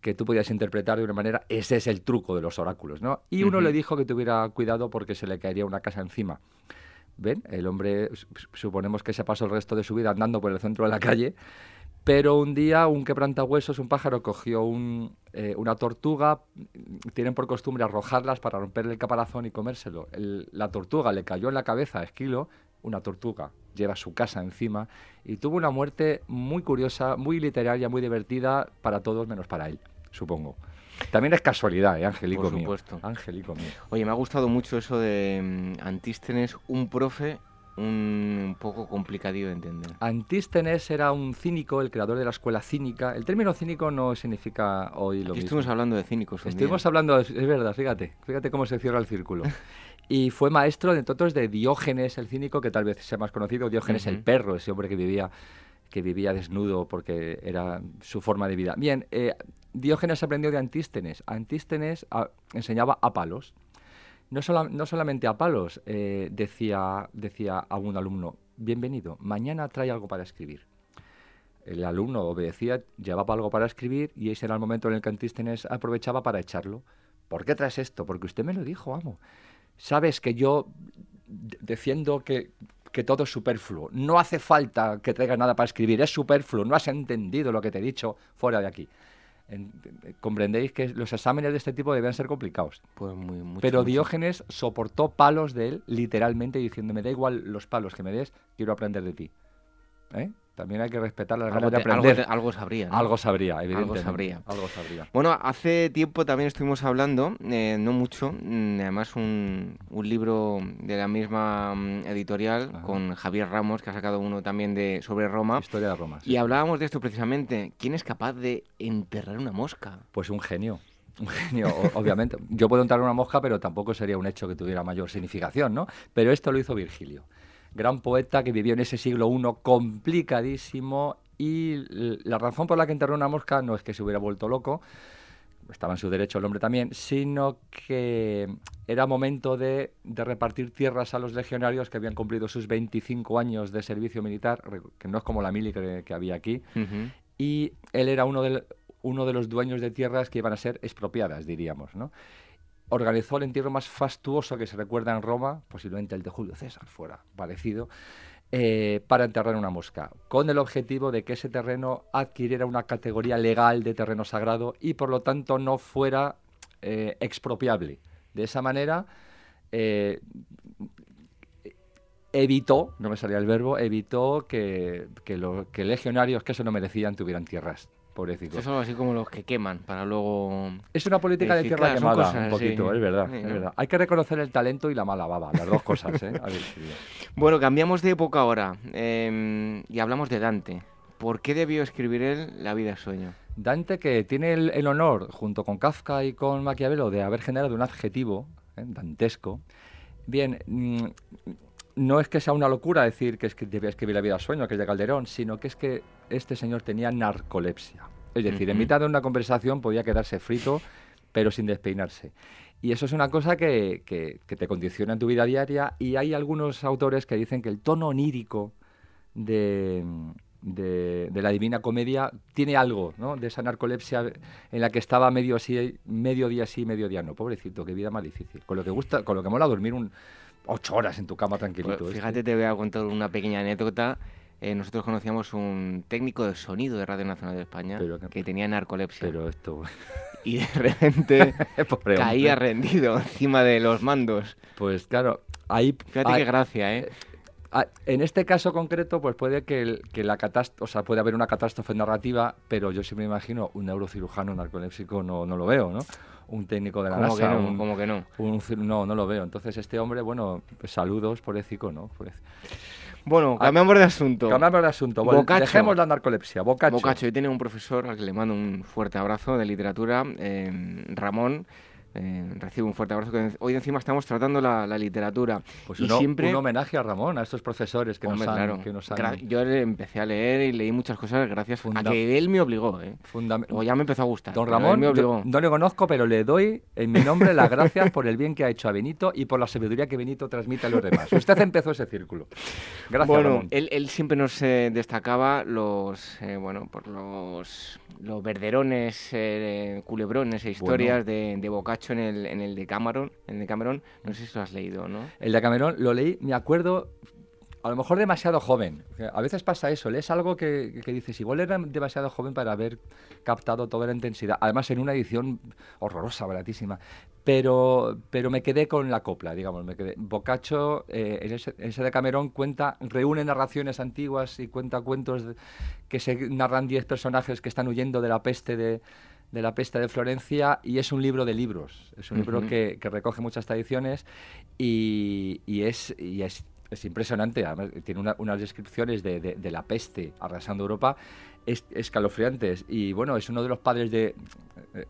que tú podías interpretar de una manera, ese es el truco de los oráculos, ¿no? Y uno le dijo que tuviera cuidado porque se le caería una casa encima. ¿Ven? El hombre, suponemos que se pasó el resto de su vida andando por el centro de la calle pero un día un quebrantahuesos, un pájaro, cogió eh, una tortuga, tienen por costumbre arrojarlas para romperle el caparazón y comérselo. la tortuga le cayó en la cabeza a Esquilo, una tortuga lleva su casa encima, y tuvo una muerte muy curiosa, muy literaria, muy divertida para todos menos para él, supongo. También es casualidad, ¿eh? Angélico Por supuesto. Angélico mío. Oye, me ha gustado mucho eso de mm, Antístenes, un profe un poco complicadillo de entender. Antístenes era un cínico, el creador de la escuela cínica. El término cínico no significa hoy lo mismo. Estuvimos hablando de cínicos. Estuvimos hablando, es verdad, fíjate, fíjate cómo se cierra el círculo. y fue maestro, de otros, de Diógenes el cínico, que tal vez sea más conocido, Diógenes el perro, ese hombre que vivía que vivía desnudo porque era su forma de vida. Bien, eh, Diógenes aprendió de Antístenes. Antístenes ah, enseñaba a palos. No, no solamente a palos, eh, decía, decía a un alumno, bienvenido, mañana trae algo para escribir. El alumno obedecía, llevaba algo para escribir y ese era el momento en el que Antístenes aprovechaba para echarlo. ¿Por qué traes esto? Porque usted me lo dijo, amo. Sabes que yo defiendo que, que todo es superfluo. No hace falta que traiga nada para escribir, es superfluo. No has entendido lo que te he dicho fuera de aquí comprendéis que los exámenes de este tipo deben ser complicados. Pues muy, Pero Diógenes soportó palos de él, literalmente diciendo, me da igual los palos que me des, quiero aprender de ti. ¿Eh? También hay que respetar las ganas de aprender. Algo, sabría. Algo sabría, evidentemente. Algo sabría. Bueno, hace tiempo también estuvimos hablando, eh, no mucho, mm, además un, un, libro de la misma mm, editorial con Javier Ramos, que ha sacado uno también de sobre Roma. Historia de Roma. Y hablábamos de esto precisamente. ¿Quién es capaz de enterrar una mosca? Pues un genio. Un genio, obviamente. Yo puedo enterrar una mosca, pero tampoco sería un hecho que tuviera mayor significación, ¿no? Pero esto lo hizo Virgilio gran poeta que vivió en ese siglo I complicadísimo y la razón por la que enterró una mosca no es que se hubiera vuelto loco, estaba en su derecho el hombre también, sino que era momento de, repartir tierras a los legionarios que habían cumplido sus 25 años de servicio militar, que no es como la mili que, había aquí, y él era uno de, uno de los dueños de tierras que iban a ser expropiadas, diríamos, ¿no? Organizó el entierro más fastuoso que se recuerda en Roma, posiblemente el de Julio César fuera parecido, eh, para enterrar una mosca, con el objetivo de que ese terreno adquiriera una categoría legal de terreno sagrado y por lo tanto no fuera eh, expropiable. De esa manera eh, evitó, no me salía el verbo, evitó que, que legionarios que eso no merecían tuvieran tierras Son así como los que queman para luego... Es una política de tierra quemada, un poquito, es, verdad, es verdad. Hay que reconocer el talento y la mala baba, las dos cosas, ¿eh? bueno, cambiamos de época ahora em, y hablamos de Dante. ¿Por qué debió escribir él La vida es sueño? Dante, que tiene el, honor, junto con Kafka y con Maquiavelo, de haber generado un adjetivo ¿eh? dantesco. Bien, mm, no es que sea una locura decir que, es que debía escribir La vida es sueño, que es de Calderón, sino que es que este señor tenía narcolepsia. Es decir, en mitad de una conversación podía quedarse frito, pero sin despeinarse. Y eso es una cosa que, te condiciona en tu vida diaria y hay algunos autores que dicen que el tono onírico de, la Divina Comedia tiene algo, ¿no? De esa narcolepsia en la que estaba medio así, medio día sí, medio día no. Pobrecito, qué vida más difícil. Con lo que gusta, con lo que mola dormir un, ocho horas en tu cama tranquilito. Pues fíjate, te voy a contar una pequeña anécdota eh, nosotros conocíamos un técnico de sonido de Radio Nacional de España que, tenía narcolepsia. Pero esto... Y de repente caía rendido encima de los mandos. Pues claro, ahí... Fíjate qué gracia, ¿eh? ¿Eh? En este caso concreto, pues puede que, que la catástrofe, o sea, puede haber una catástrofe narrativa, pero yo me imagino un neurocirujano narcolépsico no, no lo veo, ¿no? Un técnico de la ¿Cómo NASA. Que no, ¿Cómo que no? no, no lo veo. Entonces este hombre, bueno, pues saludos, por ético, ¿no? Bueno, cambiamos de asunto. Cambiamos de asunto. Bueno, dejemos la narcolepsia. Bocacho. Bocacho. Yo tenía un profesor al que le mando un fuerte abrazo de literatura, eh, Ramón, eh, recibo un fuerte abrazo. Que hoy encima estamos tratando la, literatura. Pues y siempre... un homenaje a Ramón, a estos profesores que, nos, han, que nos Yo empecé a leer y leí muchas cosas gracias a que él me obligó. ¿eh? O ya me empezó a gustar. Don Ramón, me obligó. no le conozco, pero le doy en mi nombre las gracias por el bien que ha hecho a Benito y por la sabiduría que Benito transmite a los demás. Usted empezó ese círculo. Gracias, bueno, Ramón. Él, él siempre nos eh, destacaba los, eh, bueno, por los, los verderones, eh, culebrones e historias de, de En el, en el de Cameron, en de Cameron, no sé si lo has leído, ¿no? El de Cameron lo leí, me acuerdo, a lo mejor demasiado joven. A veces pasa eso, lees algo que, que, dices, igual era demasiado joven para haber captado toda la intensidad. Además, en una edición horrorosa, baratísima. Pero, pero me quedé con la copla, digamos. Me quedé. Eh, en, ese, de Cameron, cuenta, reúne narraciones antiguas y cuenta cuentos que se narran 10 personajes que están huyendo de la peste de de la peste de Florencia y es un libro de libros. Es un libro que, recoge muchas tradiciones y, es, y es, impresionante. tiene unas descripciones de, la peste arrasando Europa escalofriantes. Y bueno, es uno de los padres de,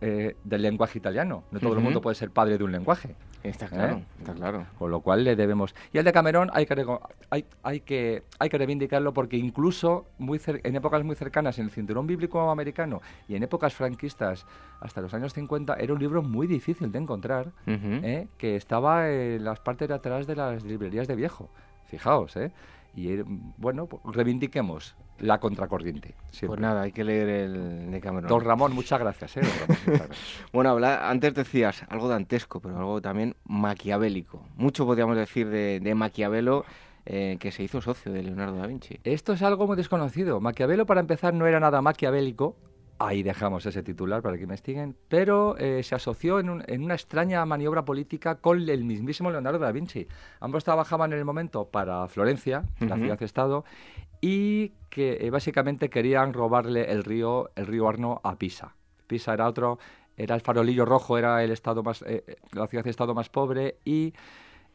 eh, del lenguaje italiano. No todo el mundo puede ser padre de un lenguaje. Está claro, ¿Eh? está claro. Con lo cual le debemos. Y el de Camerón hay que, hay, hay que, hay que reivindicarlo porque incluso muy en épocas muy cercanas, en el cinturón bíblico americano y en épocas franquistas, hasta los años 50, era un libro muy difícil de encontrar, ¿eh? que estaba en las partes de atrás de las librerías de viejo. Fijaos, ¿eh? Y bueno, pues reivindiquemos la contracorriente. Pues nada, hay que leer el de Cameron. Don Ramón, muchas gracias. ¿eh? bueno, habla, antes decías algo dantesco, pero algo también maquiavélico. Mucho podríamos decir de, de Maquiavelo. Eh, que se hizo socio de Leonardo da Vinci. Esto es algo muy desconocido. Maquiavelo, para empezar, no era nada maquiavélico, Ahí dejamos ese titular para que investiguen. Pero eh, se asoció en, una extraña maniobra política con el mismísimo Leonardo da Vinci. Ambos trabajaban en el momento para Florencia, la ciudad-estado, y que eh, básicamente querían robarle el río, el río Arno a Pisa. Pisa era otro, era el farolillo rojo, era el estado más, eh, la ciudad-estado más pobre y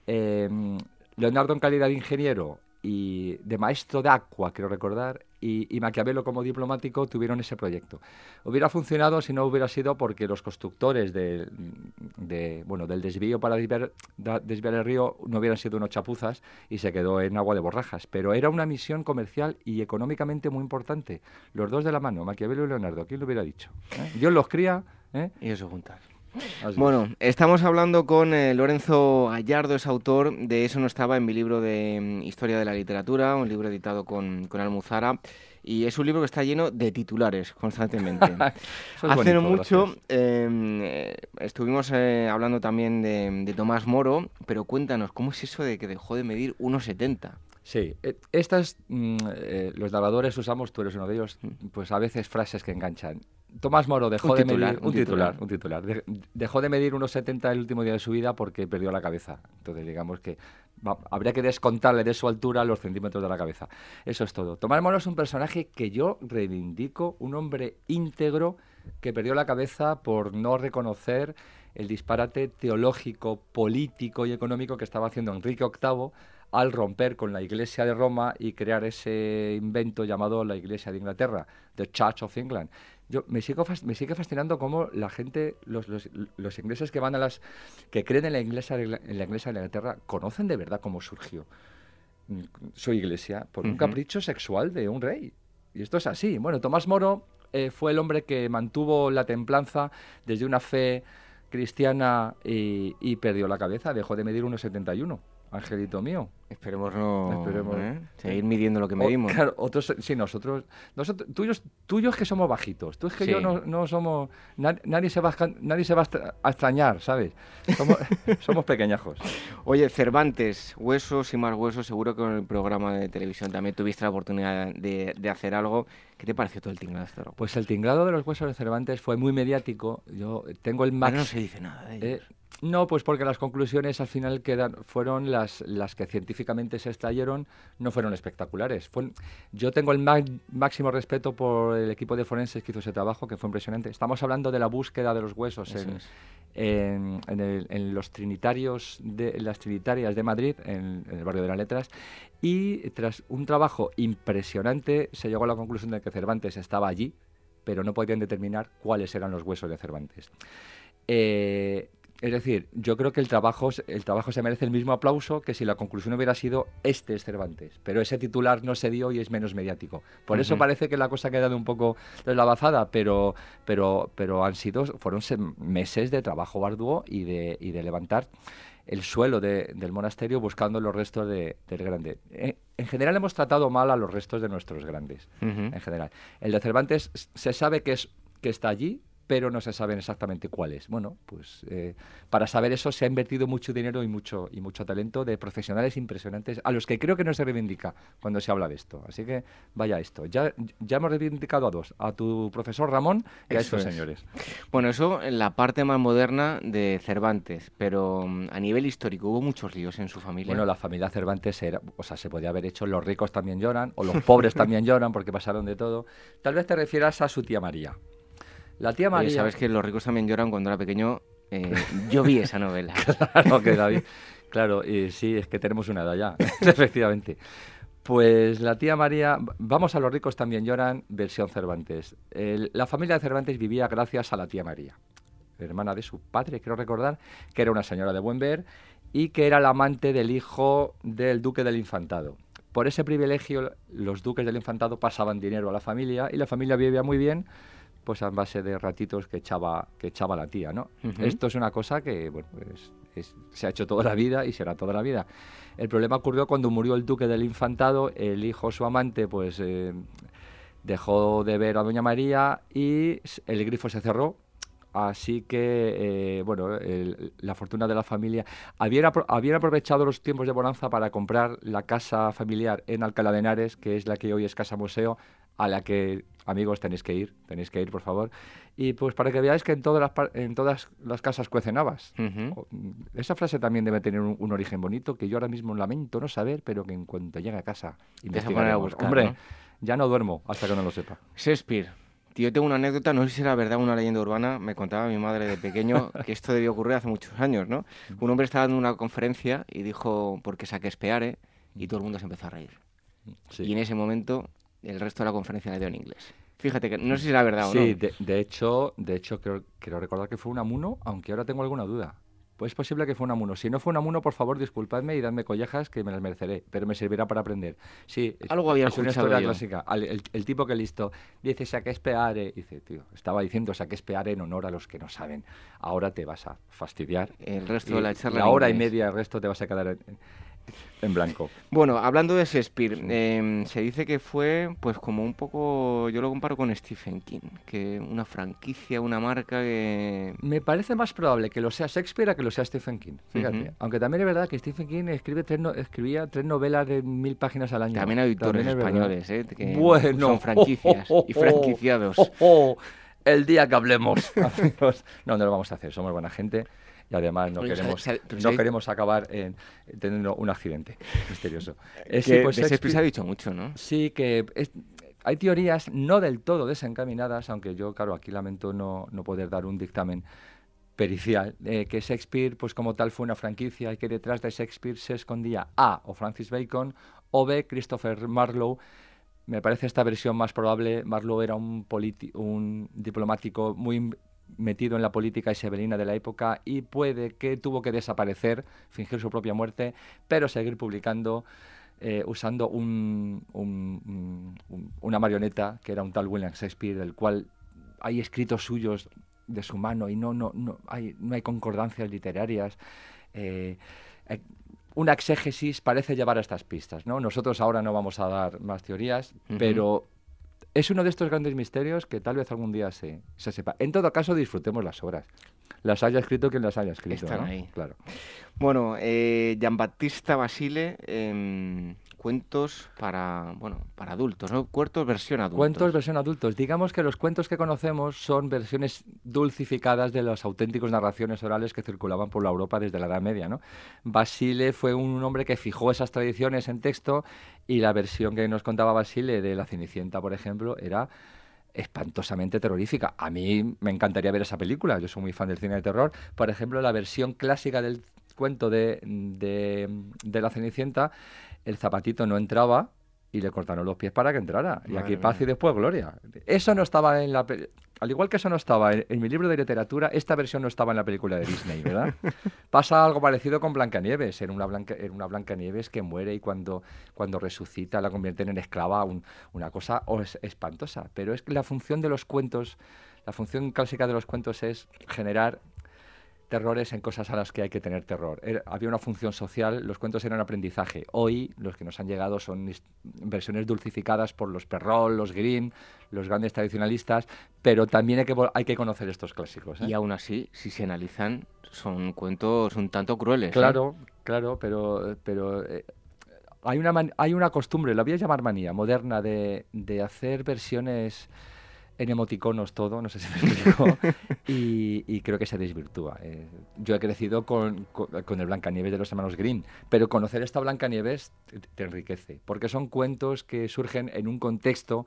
Leonardo en calidad de ingeniero y de maestro de agua, quiero recordar, y, Maquiavelo como diplomático tuvieron ese proyecto. Hubiera funcionado si no hubiera sido porque los constructores de, bueno, del desvío para desviar, el río no hubieran sido unos chapuzas y se quedó en agua de borrajas. Pero era una misión comercial y económicamente muy importante. Los dos de la mano, Maquiavelo y Leonardo, ¿quién lo hubiera dicho? ¿Eh? Dios los cría ¿eh? Y eso juntar. Así Bueno, estamos hablando con eh, Lorenzo Gallardo, es autor de Eso no estaba en mi libro de mm, Historia de la Literatura, un libro editado con, con Almuzara. Y es un libro que está lleno de titulares constantemente. Es Hace no mucho gracias. eh, estuvimos eh, hablando también de, de Tomás Moro, pero cuéntanos, ¿cómo es eso de que dejó de medir 1,70? Sí, eh, estas, mm, los narradores usamos, tú eres uno de ellos, Mm. pues a veces frases que enganchan. Tomás Moro dejó Un de titular, medir un un titular, titular. un titular. De- dejó de medir unos 70 el último día de su vida porque perdió la cabeza. Entonces, digamos que va- habría que descontarle de su altura los centímetros de la cabeza. Eso es todo. Tomás Moro es un personaje que yo reivindico, un hombre íntegro que perdió la cabeza por no reconocer el disparate teológico, político y económico que estaba haciendo Enrique VIII al romper con la Iglesia de Roma y crear ese invento llamado la Iglesia de Inglaterra, The Church of England. Yo me sigo me sigue fascinando cómo la gente, los, los, los ingleses que van a las que creen en la Ingla- en la Iglesia de Inglaterra, conocen de verdad cómo surgió mm, su iglesia por un capricho sexual de un rey. Y esto es así. Bueno, Tomás Moro eh, fue el hombre que mantuvo la templanza desde una fe cristiana y, y perdió la cabeza, dejó de medir 1,71. Angelito mío. Esperemos no Esperemos. ¿eh? seguir midiendo lo que O- medimos. claro, otros, sí, nosotros, nosotros tuyos, tuyos que somos bajitos, tú es que yo no, no somos, na- nadie se va, a, escan- nadie se va a extra- a extrañar, ¿sabes? Somos, somos pequeñajos. Oye, Cervantes, huesos y más huesos, seguro que con el programa de televisión también tuviste la oportunidad de, de hacer algo. ¿Qué te pareció todo el tinglado loco? Pues el tinglado de los huesos de Cervantes fue muy mediático. Yo tengo el max. no se dice nada de Eh. No, pues porque las conclusiones al final quedan, fueron las, las que científicamente se extrayeron, no fueron espectaculares. Fue- yo tengo el ma- máximo respeto por el equipo de forenses que hizo ese trabajo, que fue impresionante. Estamos hablando de la búsqueda de los huesos Eso en, en, en el- en los trinitarios de las trinitarias de Madrid, en, en el barrio de las Letras, y tras un trabajo impresionante se llegó a la conclusión de que Cervantes estaba allí, pero no podían determinar cuáles eran los huesos de Cervantes. Eh, es decir, yo creo que el trabajo, el trabajo se merece el mismo aplauso que si la conclusión hubiera sido este es Cervantes, pero ese titular no se dio y es menos mediático. Por eso parece que la cosa ha quedado un poco deslavazada, pero, pero, pero han sido, fueron se- meses de trabajo arduo y de, y de levantar el suelo de- del monasterio buscando los restos de- del grande. Eh, en general hemos tratado mal a los restos de nuestros grandes en general. El de Cervantes se sabe que, es, que está allí, pero no se saben exactamente cuál es. Bueno, pues eh, para saber eso se ha invertido mucho dinero y mucho, y mucho talento de profesionales impresionantes, a los que creo que no se reivindica cuando se habla de esto. Así que vaya esto. Ya, ya hemos reivindicado a dos, a tu profesor Ramón y a estos es. señores. Bueno, eso en la parte más moderna de Cervantes, pero mm, a nivel histórico hubo muchos líos en su familia. Bueno, la familia Cervantes era, o sea, se podía haber hecho los ricos también lloran, o los pobres también lloran porque pasaron de todo. Tal vez te refieras a su tía María. La tía Oye, María. sabes que los ricos también lloran cuando era pequeño. Eh, yo vi esa novela. Claro, que David. Claro, y sí, es que tenemos una edad ya, efectivamente. Pues la tía María, vamos a los ricos también lloran, versión Cervantes. El- la familia de Cervantes vivía gracias a la tía María, hermana de su padre, creo recordar, que era una señora de buen ver y que era la amante del hijo del duque del infantado. Por ese privilegio, los duques del infantado pasaban dinero a la familia y la familia vivía muy bien, pues a base de ratitos que echaba, que echaba la tía, ¿no? Esto es una cosa que, bueno, es- se ha hecho toda la vida y será toda la vida. El problema ocurrió cuando murió el duque del infantado, el hijo, su amante, pues eh, dejó de ver a Doña María y el grifo se cerró. Así que, eh, bueno, el- la fortuna de la familia. Habían, apro- habían aprovechado los tiempos de bonanza para comprar la casa familiar en Alcalá de Henares, que es la que hoy es Casa Museo, a la que, amigos, tenéis que ir, tenéis que ir, por favor. Y pues para que veáis que en todas las, par- en todas las casas cuecen habas. Mm, Esa frase también debe tener un, un origen bonito que yo ahora mismo lamento no saber, pero que en cuanto llegue a casa buscar, Hombre, ¿no? ya no duermo hasta que no lo sepa. Shakespeare. Tío, tengo una anécdota, no sé si era verdad una leyenda urbana, me contaba mi madre de pequeño que esto debió ocurrir hace muchos años, ¿no? Un hombre estaba dando una conferencia y dijo, porque saqué espeare, y todo el mundo se empezó a reír. Sí. Y en ese momento el resto de la conferencia la dio en inglés. Fíjate que no sé si era verdad o Sí, no. de, de hecho, de hecho creo, creo recordar que fue un amuno, aunque ahora tengo alguna duda. Pues es posible que fue un amuno. Si no fue un amuno, por favor, disculpadme y dadme collejas que me las mereceré, pero me servirá para aprender. Sí, Algo había es una historia yo. clásica. El, el tipo que listo dice saquespeare, dice, tío, estaba diciendo saquespeare en honor a los que no saben. Ahora te vas a fastidiar. El resto y de la charla. la hora y media, el resto te vas a quedar en, en blanco. Bueno, hablando de Shakespeare, em, se dice que fue, pues como un poco, yo lo comparo con Stephen King, que una franquicia, una marca que... Me parece más probable que lo sea Shakespeare a que lo sea Stephen King. Fíjate. Ujú. Aunque también es verdad que Stephen King escribe tres no- escribía tres novelas de mil páginas al año. También hay autores También es verdad. españoles, ¿eh? que Bueno. son franquicias Oh, oh, y oh, franquiciados. oh, oh. El día que hablemos, amigos. No, no lo vamos a hacer. Somos buena gente y además no Oye, queremos, ¿sabe- pero no sabe- queremos acabar en, en teniendo un accidente misterioso. Eh, Que sí, pues Shakespeare se ha dicho mucho, ¿no? Sí, que es- hay teorías no del todo desencaminadas, aunque yo, claro, aquí lamento no, no poder dar un dictamen pericial, eh, que Shakespeare, pues como tal, fue una franquicia y que detrás de Shakespeare se escondía A, o Francis Bacon, o B, Christopher Marlowe. Me parece esta versión más probable. Marlowe era un, un diplomático muy metido en la política isabelina de la época y puede que tuvo que desaparecer, fingir su propia muerte, pero seguir publicando eh, usando un- un- un- un- una marioneta que era un tal William Shakespeare, del cual hay escritos suyos de su mano y no, no, no, hay, no hay concordancias literarias. Eh, eh, una exégesis parece llevar a estas pistas. ¿no? Nosotros ahora no vamos a dar más teorías, pero es uno de estos grandes misterios que tal vez algún día se, se sepa. En todo caso, disfrutemos las obras. Las haya escrito quien las haya escrito. Están ¿no? ahí. Claro. Bueno, eh, Giambattista Basile, em, cuentos para, bueno, para adultos, ¿no? Cuentos versión adultos. Cuentos versión adultos. Digamos que los cuentos que conocemos son versiones dulcificadas de las auténticas narraciones orales que circulaban por la Europa desde la Edad Media. ¿no? Basile fue un hombre que fijó esas tradiciones en texto y la versión que nos contaba Basile de la Cenicienta, por ejemplo, era espantosamente terrorífica. A mí me encantaría ver esa película, yo soy muy fan del cine de terror. Por ejemplo, la versión clásica del cuento de, de, de la Cenicienta, el zapatito no entraba y le cortaron los pies para que entrara. Y aquí paz y después gloria. Eso no estaba en la... Al igual que eso no estaba en, en mi libro de literatura, esta versión no estaba en la película de Disney, ¿verdad? Pasa algo parecido con Blancanieves. Era una, Blanca, era una Blancanieves que muere y cuando, cuando resucita la convierten en esclava, un- una cosa es- espantosa. Pero es que la función de los cuentos, la función clásica de los cuentos es generar terrores en cosas a las que hay que tener terror. Era- había una función social, los cuentos eran aprendizaje. Hoy los que nos han llegado son versiones dulcificadas por los Perrol, los Grimm, los grandes tradicionalistas, pero también hay que, vol- hay que conocer estos clásicos. ¿eh? Y aún así, si se analizan, son cuentos un tanto crueles. ¿eh? Claro, claro, pero, pero eh, hay, una hay una costumbre, la voy a llamar manía, moderna, de, de hacer versiones en emoticonos todo, no sé si me explico, y, y creo que se desvirtúa. Eh, yo he crecido con, con, con el Blancanieves de los hermanos Grimm, pero conocer esta Blancanieves te, te enriquece, porque son cuentos que surgen en un contexto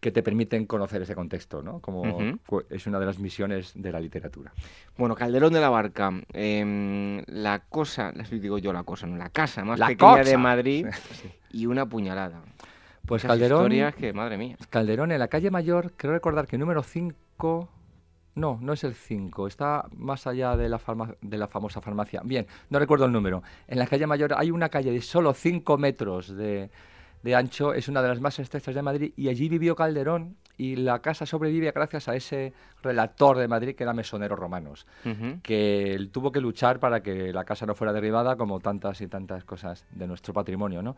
que te permiten conocer ese contexto, ¿no? Como Ujú. cu- es una de las misiones de la literatura. Bueno, Calderón de la Barca, em, la cosa, digo yo la cosa, no, la casa más La pequeña de cosa. Madrid Sí. y una puñalada. Pues Esas Calderón, historias que, madre mía. Calderón en la calle Mayor, creo recordar que número 5, no, no es el 5, está más allá de la, farma- de la famosa farmacia. Bien, no recuerdo el número. En la calle Mayor hay una calle de solo 5 metros de, de ancho, es una de las más estrechas de Madrid y allí vivió Calderón y la casa sobrevive gracias a ese relator de Madrid que era Mesonero Romanos Ujú. que él tuvo que luchar para que la casa no fuera derribada, como tantas y tantas cosas de nuestro patrimonio, ¿no?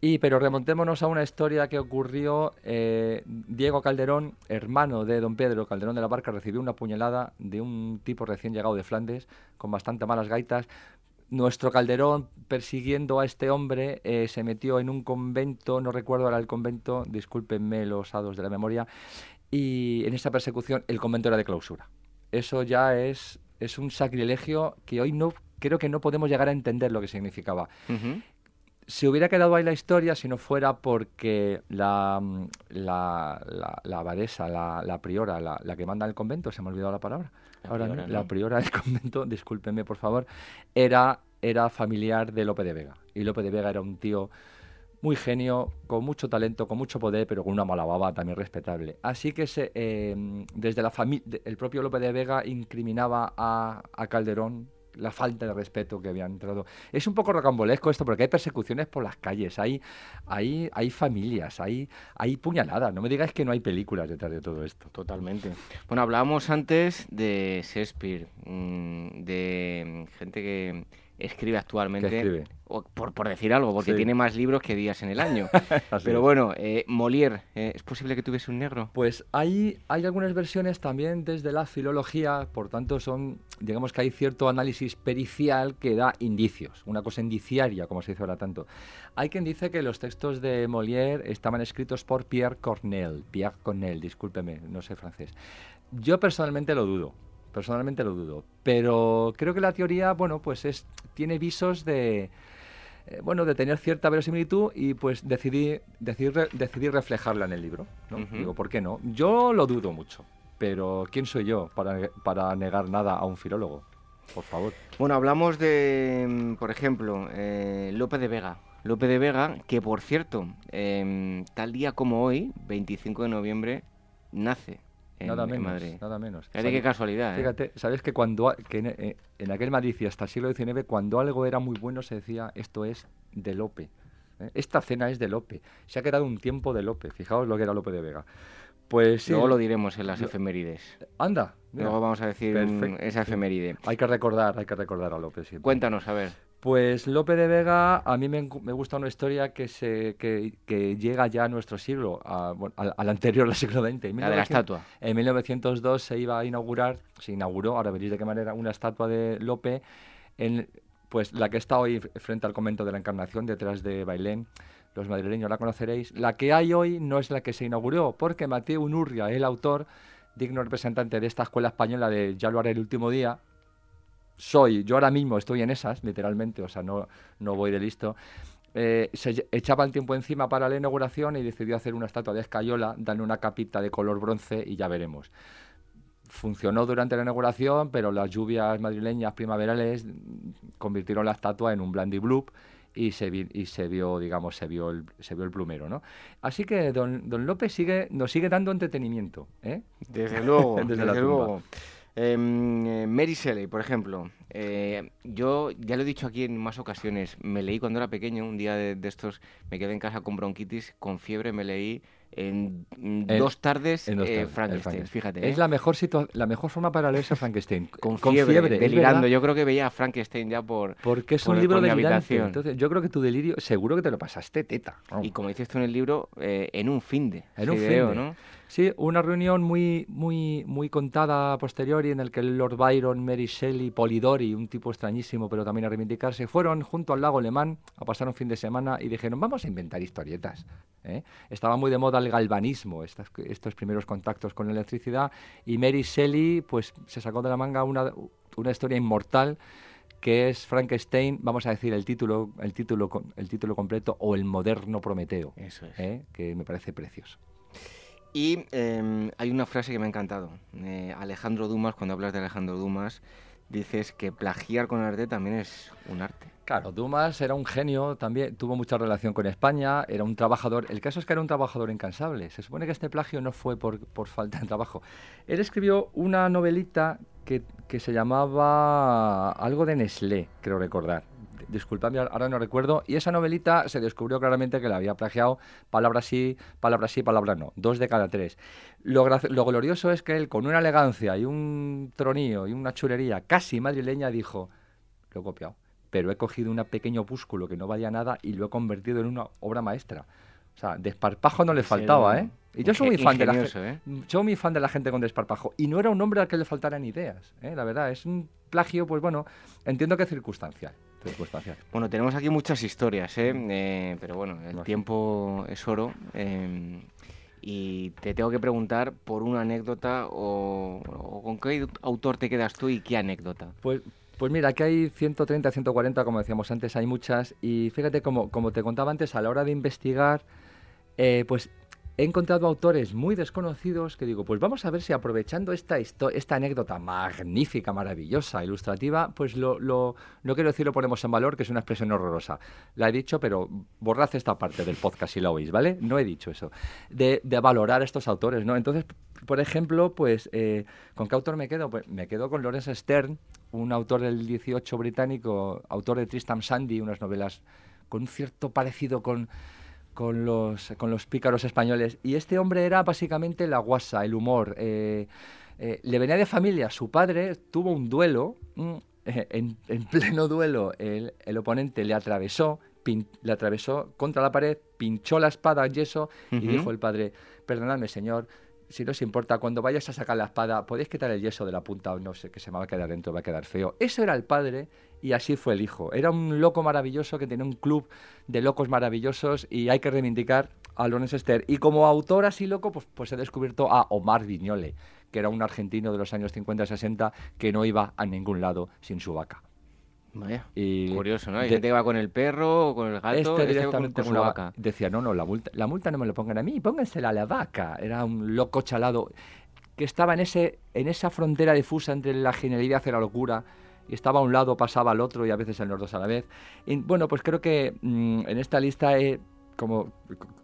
Y, pero remontémonos a una historia que ocurrió. eh, Diego Calderón, hermano de don Pedro Calderón de la Barca, recibió una puñalada de un tipo recién llegado de Flandes, con bastante malas gaitas. Nuestro Calderón, persiguiendo a este hombre, eh, se metió en un convento, no recuerdo ahora el convento, discúlpenme los hados de la memoria, y en esa persecución el convento era de clausura. Eso ya es, es un sacrilegio que hoy no creo que no podemos llegar a entender lo que significaba. Ujú. Se hubiera quedado ahí la historia si no fuera porque la, mm, la, la, la abadesa, la, la priora, la, que manda el convento, se me ha olvidado la palabra. La Ahora, priora, ¿no? La priora del convento, discúlpenme por favor, era, era familiar de Lope de Vega. Y Lope de Vega era un tío muy genio, con mucho talento, con mucho poder, pero con una mala baba también respetable. Así que se, eh, desde la familia, el propio Lope de Vega incriminaba a, a Calderón la falta de respeto que habían entrado. Es un poco rocambolesco esto porque hay persecuciones por las calles, hay, hay, hay familias, hay, hay puñaladas. No me digáis que no hay películas detrás de todo esto. Totalmente. Bueno, hablábamos antes de Shakespeare, mm, de gente que escribe actualmente. por, por, decir algo, porque tiene más libros que días en el año. Pero bueno, eh, Molière, eh, ¿es posible que tuviese un negro? Pues hay, hay algunas versiones también desde la filología, por tanto son, digamos que hay cierto análisis pericial que da indicios, una cosa indiciaria, como se dice ahora tanto. Hay quien dice que los textos de Molière estaban escritos por Pierre Cornell, Pierre Cornell, discúlpeme, no sé francés. Yo personalmente lo dudo, personalmente lo dudo. Pero creo que la teoría, bueno, pues es, tiene visos de, eh, bueno, de tener cierta verosimilitud y pues decidí, decidir, reflejarla en el libro. ¿no? Digo, ¿por qué no? Yo lo dudo mucho, pero ¿quién soy yo para, para negar nada a un filólogo? Por favor. Bueno, hablamos de, mm, por ejemplo, eh, Lope de Vega. Lope de Vega, que por cierto, em, tal día como hoy, 25 de noviembre, nace nada menos, Nada menos. qué casualidad. ¿eh? Fíjate, sabes que cuando que eh, en, aquel Madrid y hasta el siglo XIX, cuando algo era muy bueno, se decía esto es de Lope. ¿eh? Esta cena es de Lope. Se ha quedado un tiempo de Lope. Fijaos lo que era Lope de Vega. Pues sí, Luego lo diremos en las efemérides. Anda. Luego vamos a decir esa efeméride. Hay que recordar, hay que recordar a Lope siempre. Cuéntanos, a ver. Pues Lope de Vega, a mí me, gusta una historia que, se, que, llega ya a nuestro siglo, al, anterior, al siglo XX. la de la estatua. En 1902 se iba a inaugurar, se inauguró, ahora veréis de qué manera, una estatua de Lope, en, pues la que está hoy frente al convento de la Encarnación, detrás de Bailén. Los madrileños la conoceréis. La que hay hoy no es la que se inauguró, porque Mateo Unurria, el autor, digno representante de esta escuela española de Ya lo haré el último día, soy, yo ahora mismo estoy en esas, literalmente, o sea, no, no voy de listo. Eh, se echaba el tiempo encima para la inauguración y decidió hacer una estatua de escayola, darle una capita de color bronce y ya veremos. Funcionó durante la inauguración, pero las lluvias madrileñas primaverales convirtieron la estatua en un blandy bloop y se, y se vio, digamos, se vio el, se vio el plumero, ¿no? Así que don, don López sigue, nos sigue dando entretenimiento, ¿eh? Desde luego, desde, luego. Em, eh, Mary Shelley, por ejemplo. Eh, yo ya lo he dicho aquí en más ocasiones. Me leí cuando era pequeño, un día de, estos, me quedé en casa con bronquitis, con fiebre, me leí en, dos tardes, eh, Frankenstein, fíjate. Es la mejor la mejor forma para leerse Frankenstein. con, fiebre, delirando. Yo creo que veía a Frankenstein ya por Porque es un libro delirante. Entonces, yo creo que tu delirio, seguro que te lo pasaste teta. Y como dices tú en el libro, en un fin de. En un fin ¿no? Sí, una reunión muy, muy, muy contada a posteriori en el que Lord Byron, Mary Shelley, Polidori, un tipo extrañísimo pero también a reivindicarse, fueron junto al lago Alemán a pasar un fin de semana y dijeron, vamos a inventar historietas. ¿eh? Estaba muy de moda el galvanismo, estos primeros contactos con la electricidad, y Mary Shelley pues, se sacó de la manga una, una historia inmortal que es Frankenstein, vamos a decir el título, el título, el título completo, o el moderno Prometeo, Eso es. ¿eh? que me parece precioso. Y em, hay una frase que me ha encantado. Eh, Alejandro Dumas, cuando hablas de Alejandro Dumas, dices que plagiar con arte también es un arte. Claro, Dumas era un genio, también tuvo mucha relación con España, era un trabajador. El caso es que era un trabajador incansable. Se supone que este plagio no fue por, por falta de trabajo. Él escribió una novelita que, que se llamaba algo de Nestlé, creo recordar disculpadme, ahora no recuerdo, y esa novelita se descubrió claramente que la había plagiado palabra sí, palabra sí, palabra no, dos de cada tres. Lo, lo glorioso es que él, con una elegancia y un tronío y una chulería casi madrileña, dijo, lo he copiado, pero he cogido un pequeño opúsculo que no valía nada y lo he convertido en una obra maestra. O sea, desparpajo no le faltaba, ¿eh? Y yo soy muy fan de la gente. ¿eh? Soy muy fan de la gente con desparpajo. Y no era un hombre al que le faltaran ideas, ¿eh? la verdad. Es un plagio, pues bueno, entiendo que circunstancial. Bueno, tenemos aquí muchas historias, ¿eh? eh pero bueno, el tiempo es oro. Em, y te tengo que preguntar por una anécdota o, con qué autor te quedas tú y qué anécdota. Pues, pues mira, aquí hay 130, 140, como decíamos antes, hay muchas. Y fíjate, como, como te contaba antes, a la hora de investigar, eh, pues he encontrado autores muy desconocidos que digo, pues vamos a ver si aprovechando esta, anécdota magnífica, maravillosa, ilustrativa, pues lo, no quiero decir lo ponemos en valor, que es una expresión horrorosa. La he dicho, pero borrad esta parte del podcast si lo oís, ¿vale? No he dicho eso. De, de valorar a estos autores, ¿no? Entonces, por ejemplo, pues, eh, ¿con qué autor me quedo? Pues me quedo con Lawrence Stern, un autor del 18 británico, autor de Tristram Sandy, unas novelas con un cierto parecido con, con, los, con los pícaros españoles. Y este hombre era básicamente la guasa, el humor. Eh, eh, le venía de familia, su padre tuvo un duelo, mm, en, pleno duelo el, el, oponente le atravesó, le atravesó contra la pared, pinchó la espada en yeso y dijo el padre, perdonadme señor, si no os importa, cuando vayas a sacar la espada, podéis quitar el yeso de la punta o no sé, que se me va a quedar dentro, va a quedar feo. Eso era el padre y así fue el hijo. Era un loco maravilloso que tenía un club de locos maravillosos y hay que reivindicar a Lorenzo Esther. Y como autor así loco, pues, pues he descubierto a Omar Viñole, que era un argentino de los años 50-60 que no iba a ningún lado sin su vaca. Vaya, y curioso, ¿no? Hay gente que va con el perro o con el gato, este, este directamente con, una vaca. Decía, no, no, la multa, la multa no me lo pongan a mí, póngansela a la vaca. Era un loco chalado que estaba en, ese, en esa frontera difusa entre la genialidad y la locura. Y estaba a un lado, pasaba al otro y a veces en los dos a la vez. Y, bueno, pues creo que mm, en esta lista he, como,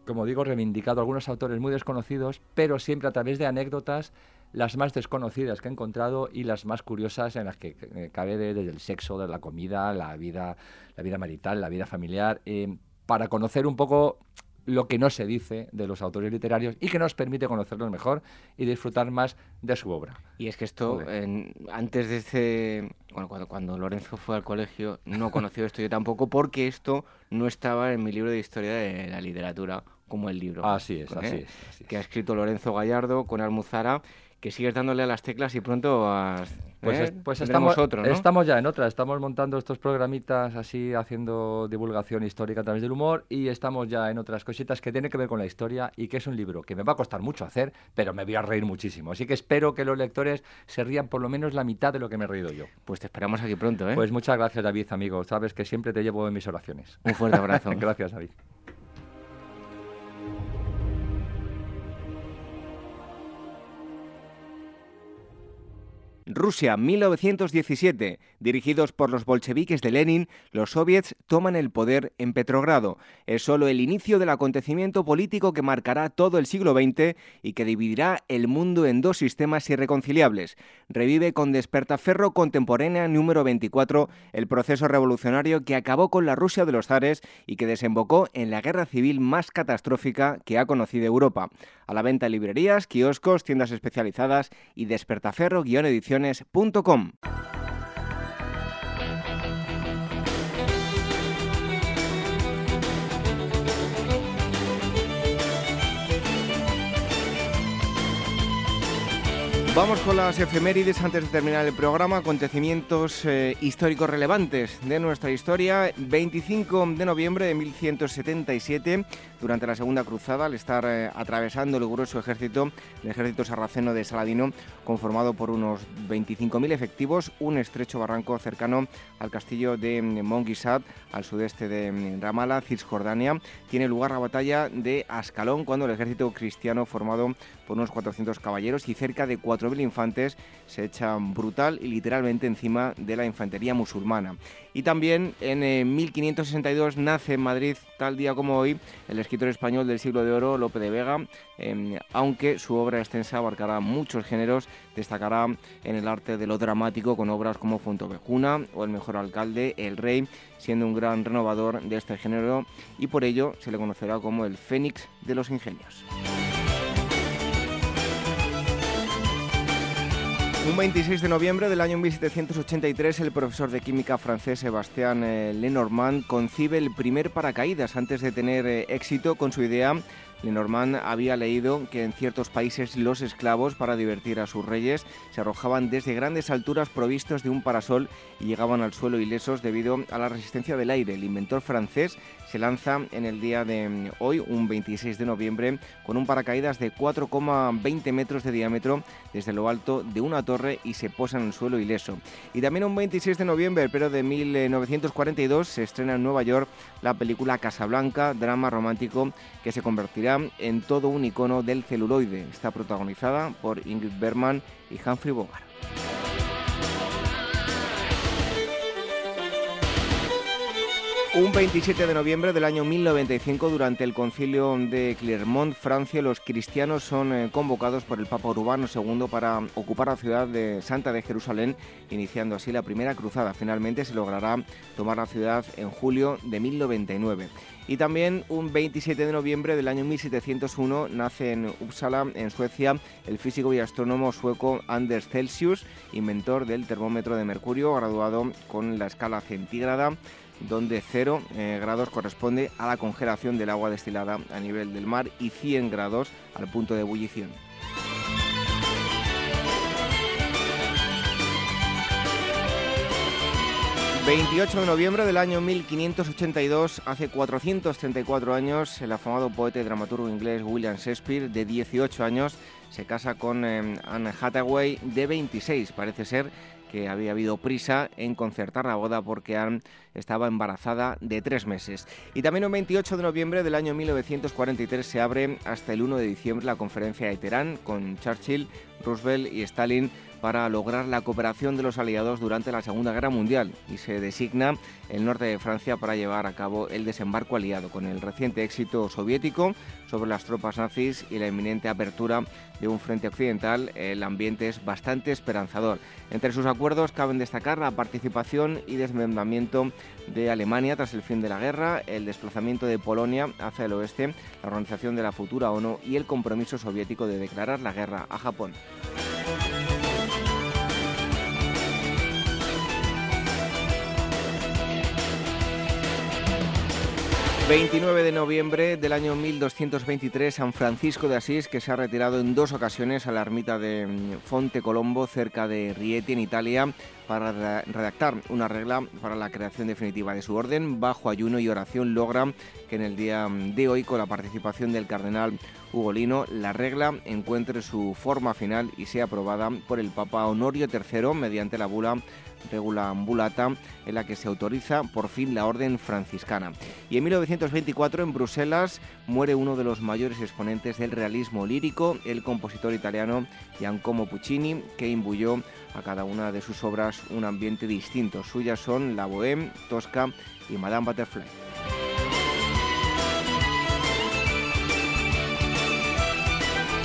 como digo, reivindicado algunos autores muy desconocidos, pero siempre a través de anécdotas las más desconocidas que he encontrado y las más curiosas en las que eh, cabe desde el sexo, de la comida, la vida, la vida marital, la vida familiar, eh, para conocer un poco lo que no se dice de los autores literarios y que nos permite conocerlos mejor y disfrutar más de su obra. Y es que esto, antes de ese, cuando, cuando, Lorenzo fue al colegio, no conoció esto yo tampoco, porque esto no estaba en mi libro de historia de la literatura como el libro. Así es, así ¿eh? es. Que ha escrito Lorenzo Gallardo con Almuzara que sigues dándole a las teclas y pronto pues, ¿eh? pues estamos, otro, estamos ya en otra, estamos montando estos programitas así, haciendo divulgación histórica a través del humor y estamos ya en otras cositas que tienen que ver con la historia y que es un libro que me va a costar mucho hacer, pero me voy a reír muchísimo. Así que espero que los lectores se rían por lo menos la mitad de lo que me he reído yo. Pues te esperamos aquí pronto, ¿eh? Pues muchas gracias, David, amigo. Sabes que siempre te llevo en mis oraciones. Un fuerte abrazo. gracias, David. Rusia, 1917. Dirigidos por los bolcheviques de Lenin, los soviets toman el poder en Petrogrado. Es solo el inicio del acontecimiento político que marcará todo el siglo XX y que dividirá el mundo en dos sistemas irreconciliables. Revive con Despertaferro Contemporánea número 24 el proceso revolucionario que acabó con la Rusia de los zares y que desembocó en la guerra civil más catastrófica que ha conocido Europa. A la venta en librerías, kioscos, tiendas especializadas y despertaferro-ediciones.com. Vamos con las efemérides antes de terminar el programa, acontecimientos eh, históricos relevantes de nuestra historia. 25 de noviembre de 1177, durante la Segunda Cruzada, al estar eh, atravesando el grueso ejército, el ejército sarraceno de Saladino, conformado por unos 25.000 efectivos, un estrecho barranco cercano al castillo de mm, Monguisat, al sudeste de mm, Ramallah, Cisjordania, tiene lugar la batalla de Ascalón, cuando el ejército cristiano formado por unos 400 caballeros y cerca de 4.000 infantes se echan brutal y literalmente encima de la infantería musulmana. Y también en 1562 eh, nace en Madrid, tal día como hoy, el escritor español del siglo de oro, Lope de Vega, em, aunque su obra extensa abarcará muchos géneros, destacará en el arte de lo dramático con obras como Fontovejuna o El mejor alcalde, El rey, siendo un gran renovador de este género y por ello se le conocerá como el Fénix de los Ingenios. Un 26 de noviembre del año 1783, el profesor de química francés Sebastián eh, Lenormand concibe el primer paracaídas antes de tener eh, éxito con su idea Lenormand había leído que en ciertos países los esclavos, para divertir a sus reyes, se arrojaban desde grandes alturas provistos de un parasol y llegaban al suelo ilesos debido a la resistencia del aire. El inventor francés se lanza en el día de hoy, un 26 de noviembre, con un paracaídas de 4,20 metros de diámetro desde lo alto de una torre y se posa en el suelo ileso. Y también un 26 de noviembre, pero de 1942, se estrena en Nueva York la película Casablanca, drama romántico que se convertirá en todo un icono del celuloide. Está protagonizada por Ingrid Bergman y Humphrey Bogart. Un 27 de noviembre del año 1095, durante el concilio de Clermont, Francia, los cristianos son eh, convocados por el Papa Urbano II para ocupar la ciudad de Santa de Jerusalén, iniciando así la primera cruzada. Finalmente se logrará tomar la ciudad en julio de 1099. Y también un 27 de noviembre del año 1701 nace en Uppsala, en Suecia, el físico y astrónomo sueco Anders Celsius, inventor del termómetro de mercurio, graduado con la escala centígrada donde 0 eh, grados corresponde a la congelación del agua destilada a nivel del mar y 100 grados al punto de ebullición. 28 de noviembre del año 1582, hace 434 años, el afamado poeta y dramaturgo inglés William Shakespeare, de 18 años, se casa con eh, Anne Hathaway, de 26. Parece ser que había habido prisa en concertar la boda porque Anne estaba embarazada de tres meses. Y también el 28 de noviembre del año 1943 se abre hasta el 1 de diciembre la conferencia de Teherán con Churchill, Roosevelt y Stalin para lograr la cooperación de los aliados durante la Segunda Guerra Mundial y se designa el norte de Francia para llevar a cabo el desembarco aliado con el reciente éxito soviético sobre las tropas nazis y la inminente apertura de un frente occidental, el ambiente es bastante esperanzador. Entre sus acuerdos caben destacar la participación y desmembramiento de Alemania tras el fin de la guerra, el desplazamiento de Polonia hacia el oeste, la organización de la futura ONU y el compromiso soviético de declarar la guerra a Japón. 29 de noviembre del año 1223, San Francisco de Asís, que se ha retirado en dos ocasiones a la ermita de mm, Fonte Colombo, cerca de Rieti, en Italia, para redactar una regla para la creación definitiva de su orden. Bajo ayuno y oración logra que en el día mm, de hoy, con la participación del cardenal Ugolino, la regla encuentre su forma final y sea aprobada por el Papa Honorio III mediante la bula regula ambulata, en la que se autoriza por fin la orden franciscana. Y en 1924 en Bruselas muere uno de los mayores exponentes del realismo lírico, el compositor italiano Giacomo Puccini, que imbuyó a cada una de sus obras un ambiente distinto. Suyas son La Bohème, Tosca y Madame Butterfly.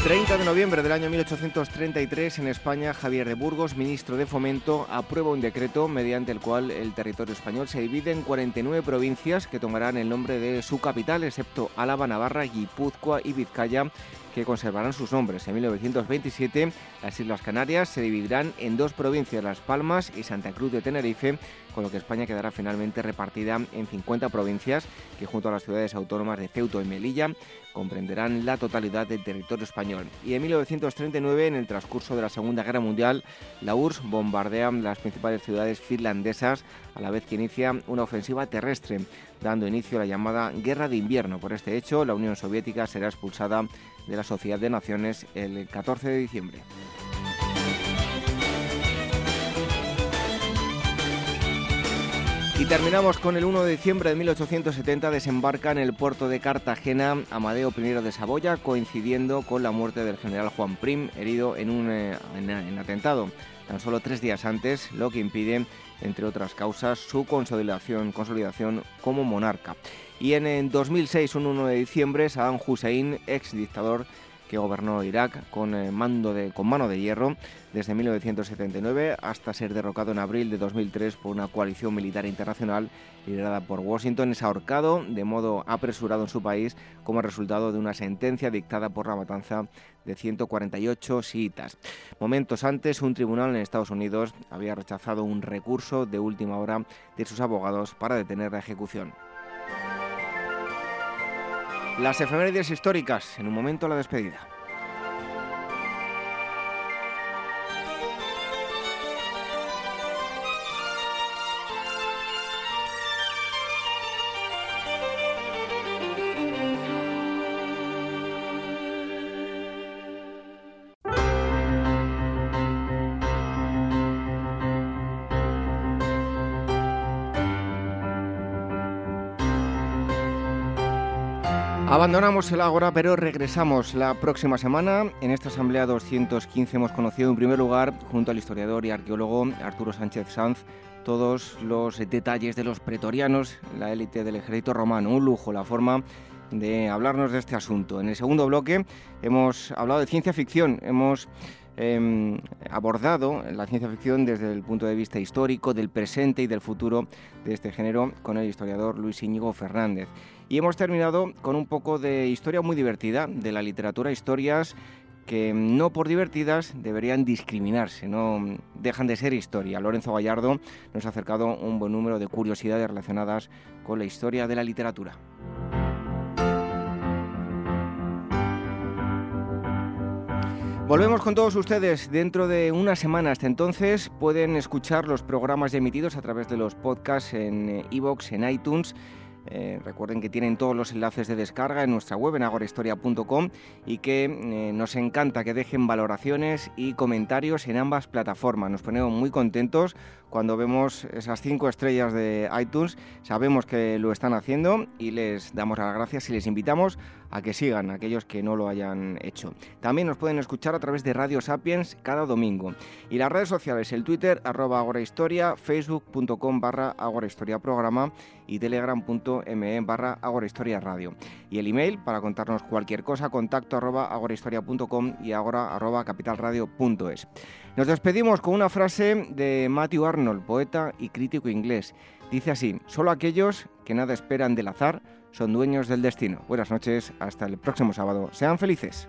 30 de noviembre del año 1833 en España, Javier de Burgos, ministro de Fomento, aprueba un decreto mediante el cual el territorio español se divide en 49 provincias que tomarán el nombre de su capital, excepto Álava, Navarra, Guipúzcoa y Vizcaya, que conservarán sus nombres. En 1927, las Islas Canarias se dividirán en dos provincias, Las Palmas y Santa Cruz de Tenerife, con lo que España quedará finalmente repartida en 50 provincias que junto a las ciudades autónomas de Ceuta y Melilla comprenderán la totalidad del territorio español. Y en 1939, en el transcurso de la Segunda Guerra Mundial, la URSS bombardea las principales ciudades finlandesas a la vez que inicia una ofensiva terrestre, dando inicio a la llamada Guerra de Invierno. Por este hecho, la Unión Soviética será expulsada de la Sociedad de Naciones el 14 de diciembre. Y terminamos con el 1 de diciembre de 1870 desembarca en el puerto de Cartagena Amadeo I de Saboya, coincidiendo con la muerte del general Juan Prim, herido en un eh, atentado tan solo tres días antes, lo que impide, entre otras causas, su consolidación, consolidación como monarca. Y en, 2006, un 1 de diciembre, Saddam Hussein, ex dictador que gobernó Irak con, eh, mando de, con mano de hierro desde 1979 hasta ser derrocado en abril de 2003 por una coalición militar internacional liderada por Washington, es ahorcado de modo apresurado en su país como resultado de una sentencia dictada por la matanza de 148 siitas. Momentos antes, un tribunal en Estados Unidos había rechazado un recurso de última hora de sus abogados para detener la ejecución. Las efemérides históricas, en un momento la despedida. Abandonamos el Ágora, pero regresamos la próxima semana. En esta Asamblea 215 hemos conocido en primer lugar, junto al historiador y arqueólogo Arturo Sánchez Sanz, todos los detalles de los pretorianos, la élite del ejército romano. Un lujo la forma de hablarnos de este asunto. En el segundo bloque hemos hablado de ciencia ficción, hemos em, abordado la ciencia ficción desde el punto de vista histórico, del presente y del futuro de este género con el historiador Luis Íñigo Fernández. Y hemos terminado con un poco de historia muy divertida de la literatura, historias que no por divertidas deberían discriminarse, no dejan de ser historia. Lorenzo Gallardo nos ha acercado un buen número de curiosidades relacionadas con la historia de la literatura. Volvemos con todos ustedes dentro de una semana. Hasta entonces pueden escuchar los programas emitidos a través de los podcasts en iVoox, en iTunes eh, recuerden que tienen todos los enlaces de descarga en nuestra web en agorahistoria.com y que eh, nos encanta que dejen valoraciones y comentarios en ambas plataformas. Nos ponemos muy contentos cuando vemos esas cinco estrellas de iTunes. Sabemos que lo están haciendo y les damos las gracias y les invitamos a que sigan aquellos que no lo hayan hecho. También nos pueden escuchar a través de Radio Sapiens cada domingo. Y las redes sociales, el Twitter, arroba agorahistoria, facebook.com barra programa y telegram.me barra agorahistoria radio. Y el email para contarnos cualquier cosa, contacto arroba agorahistoria.com y agora arroba capitalradio.es. Nos despedimos con una frase de Matthew Arnold, poeta y crítico inglés. Dice así, solo aquellos que nada esperan del azar son dueños del destino. Buenas noches, hasta el próximo sábado. Sean felices.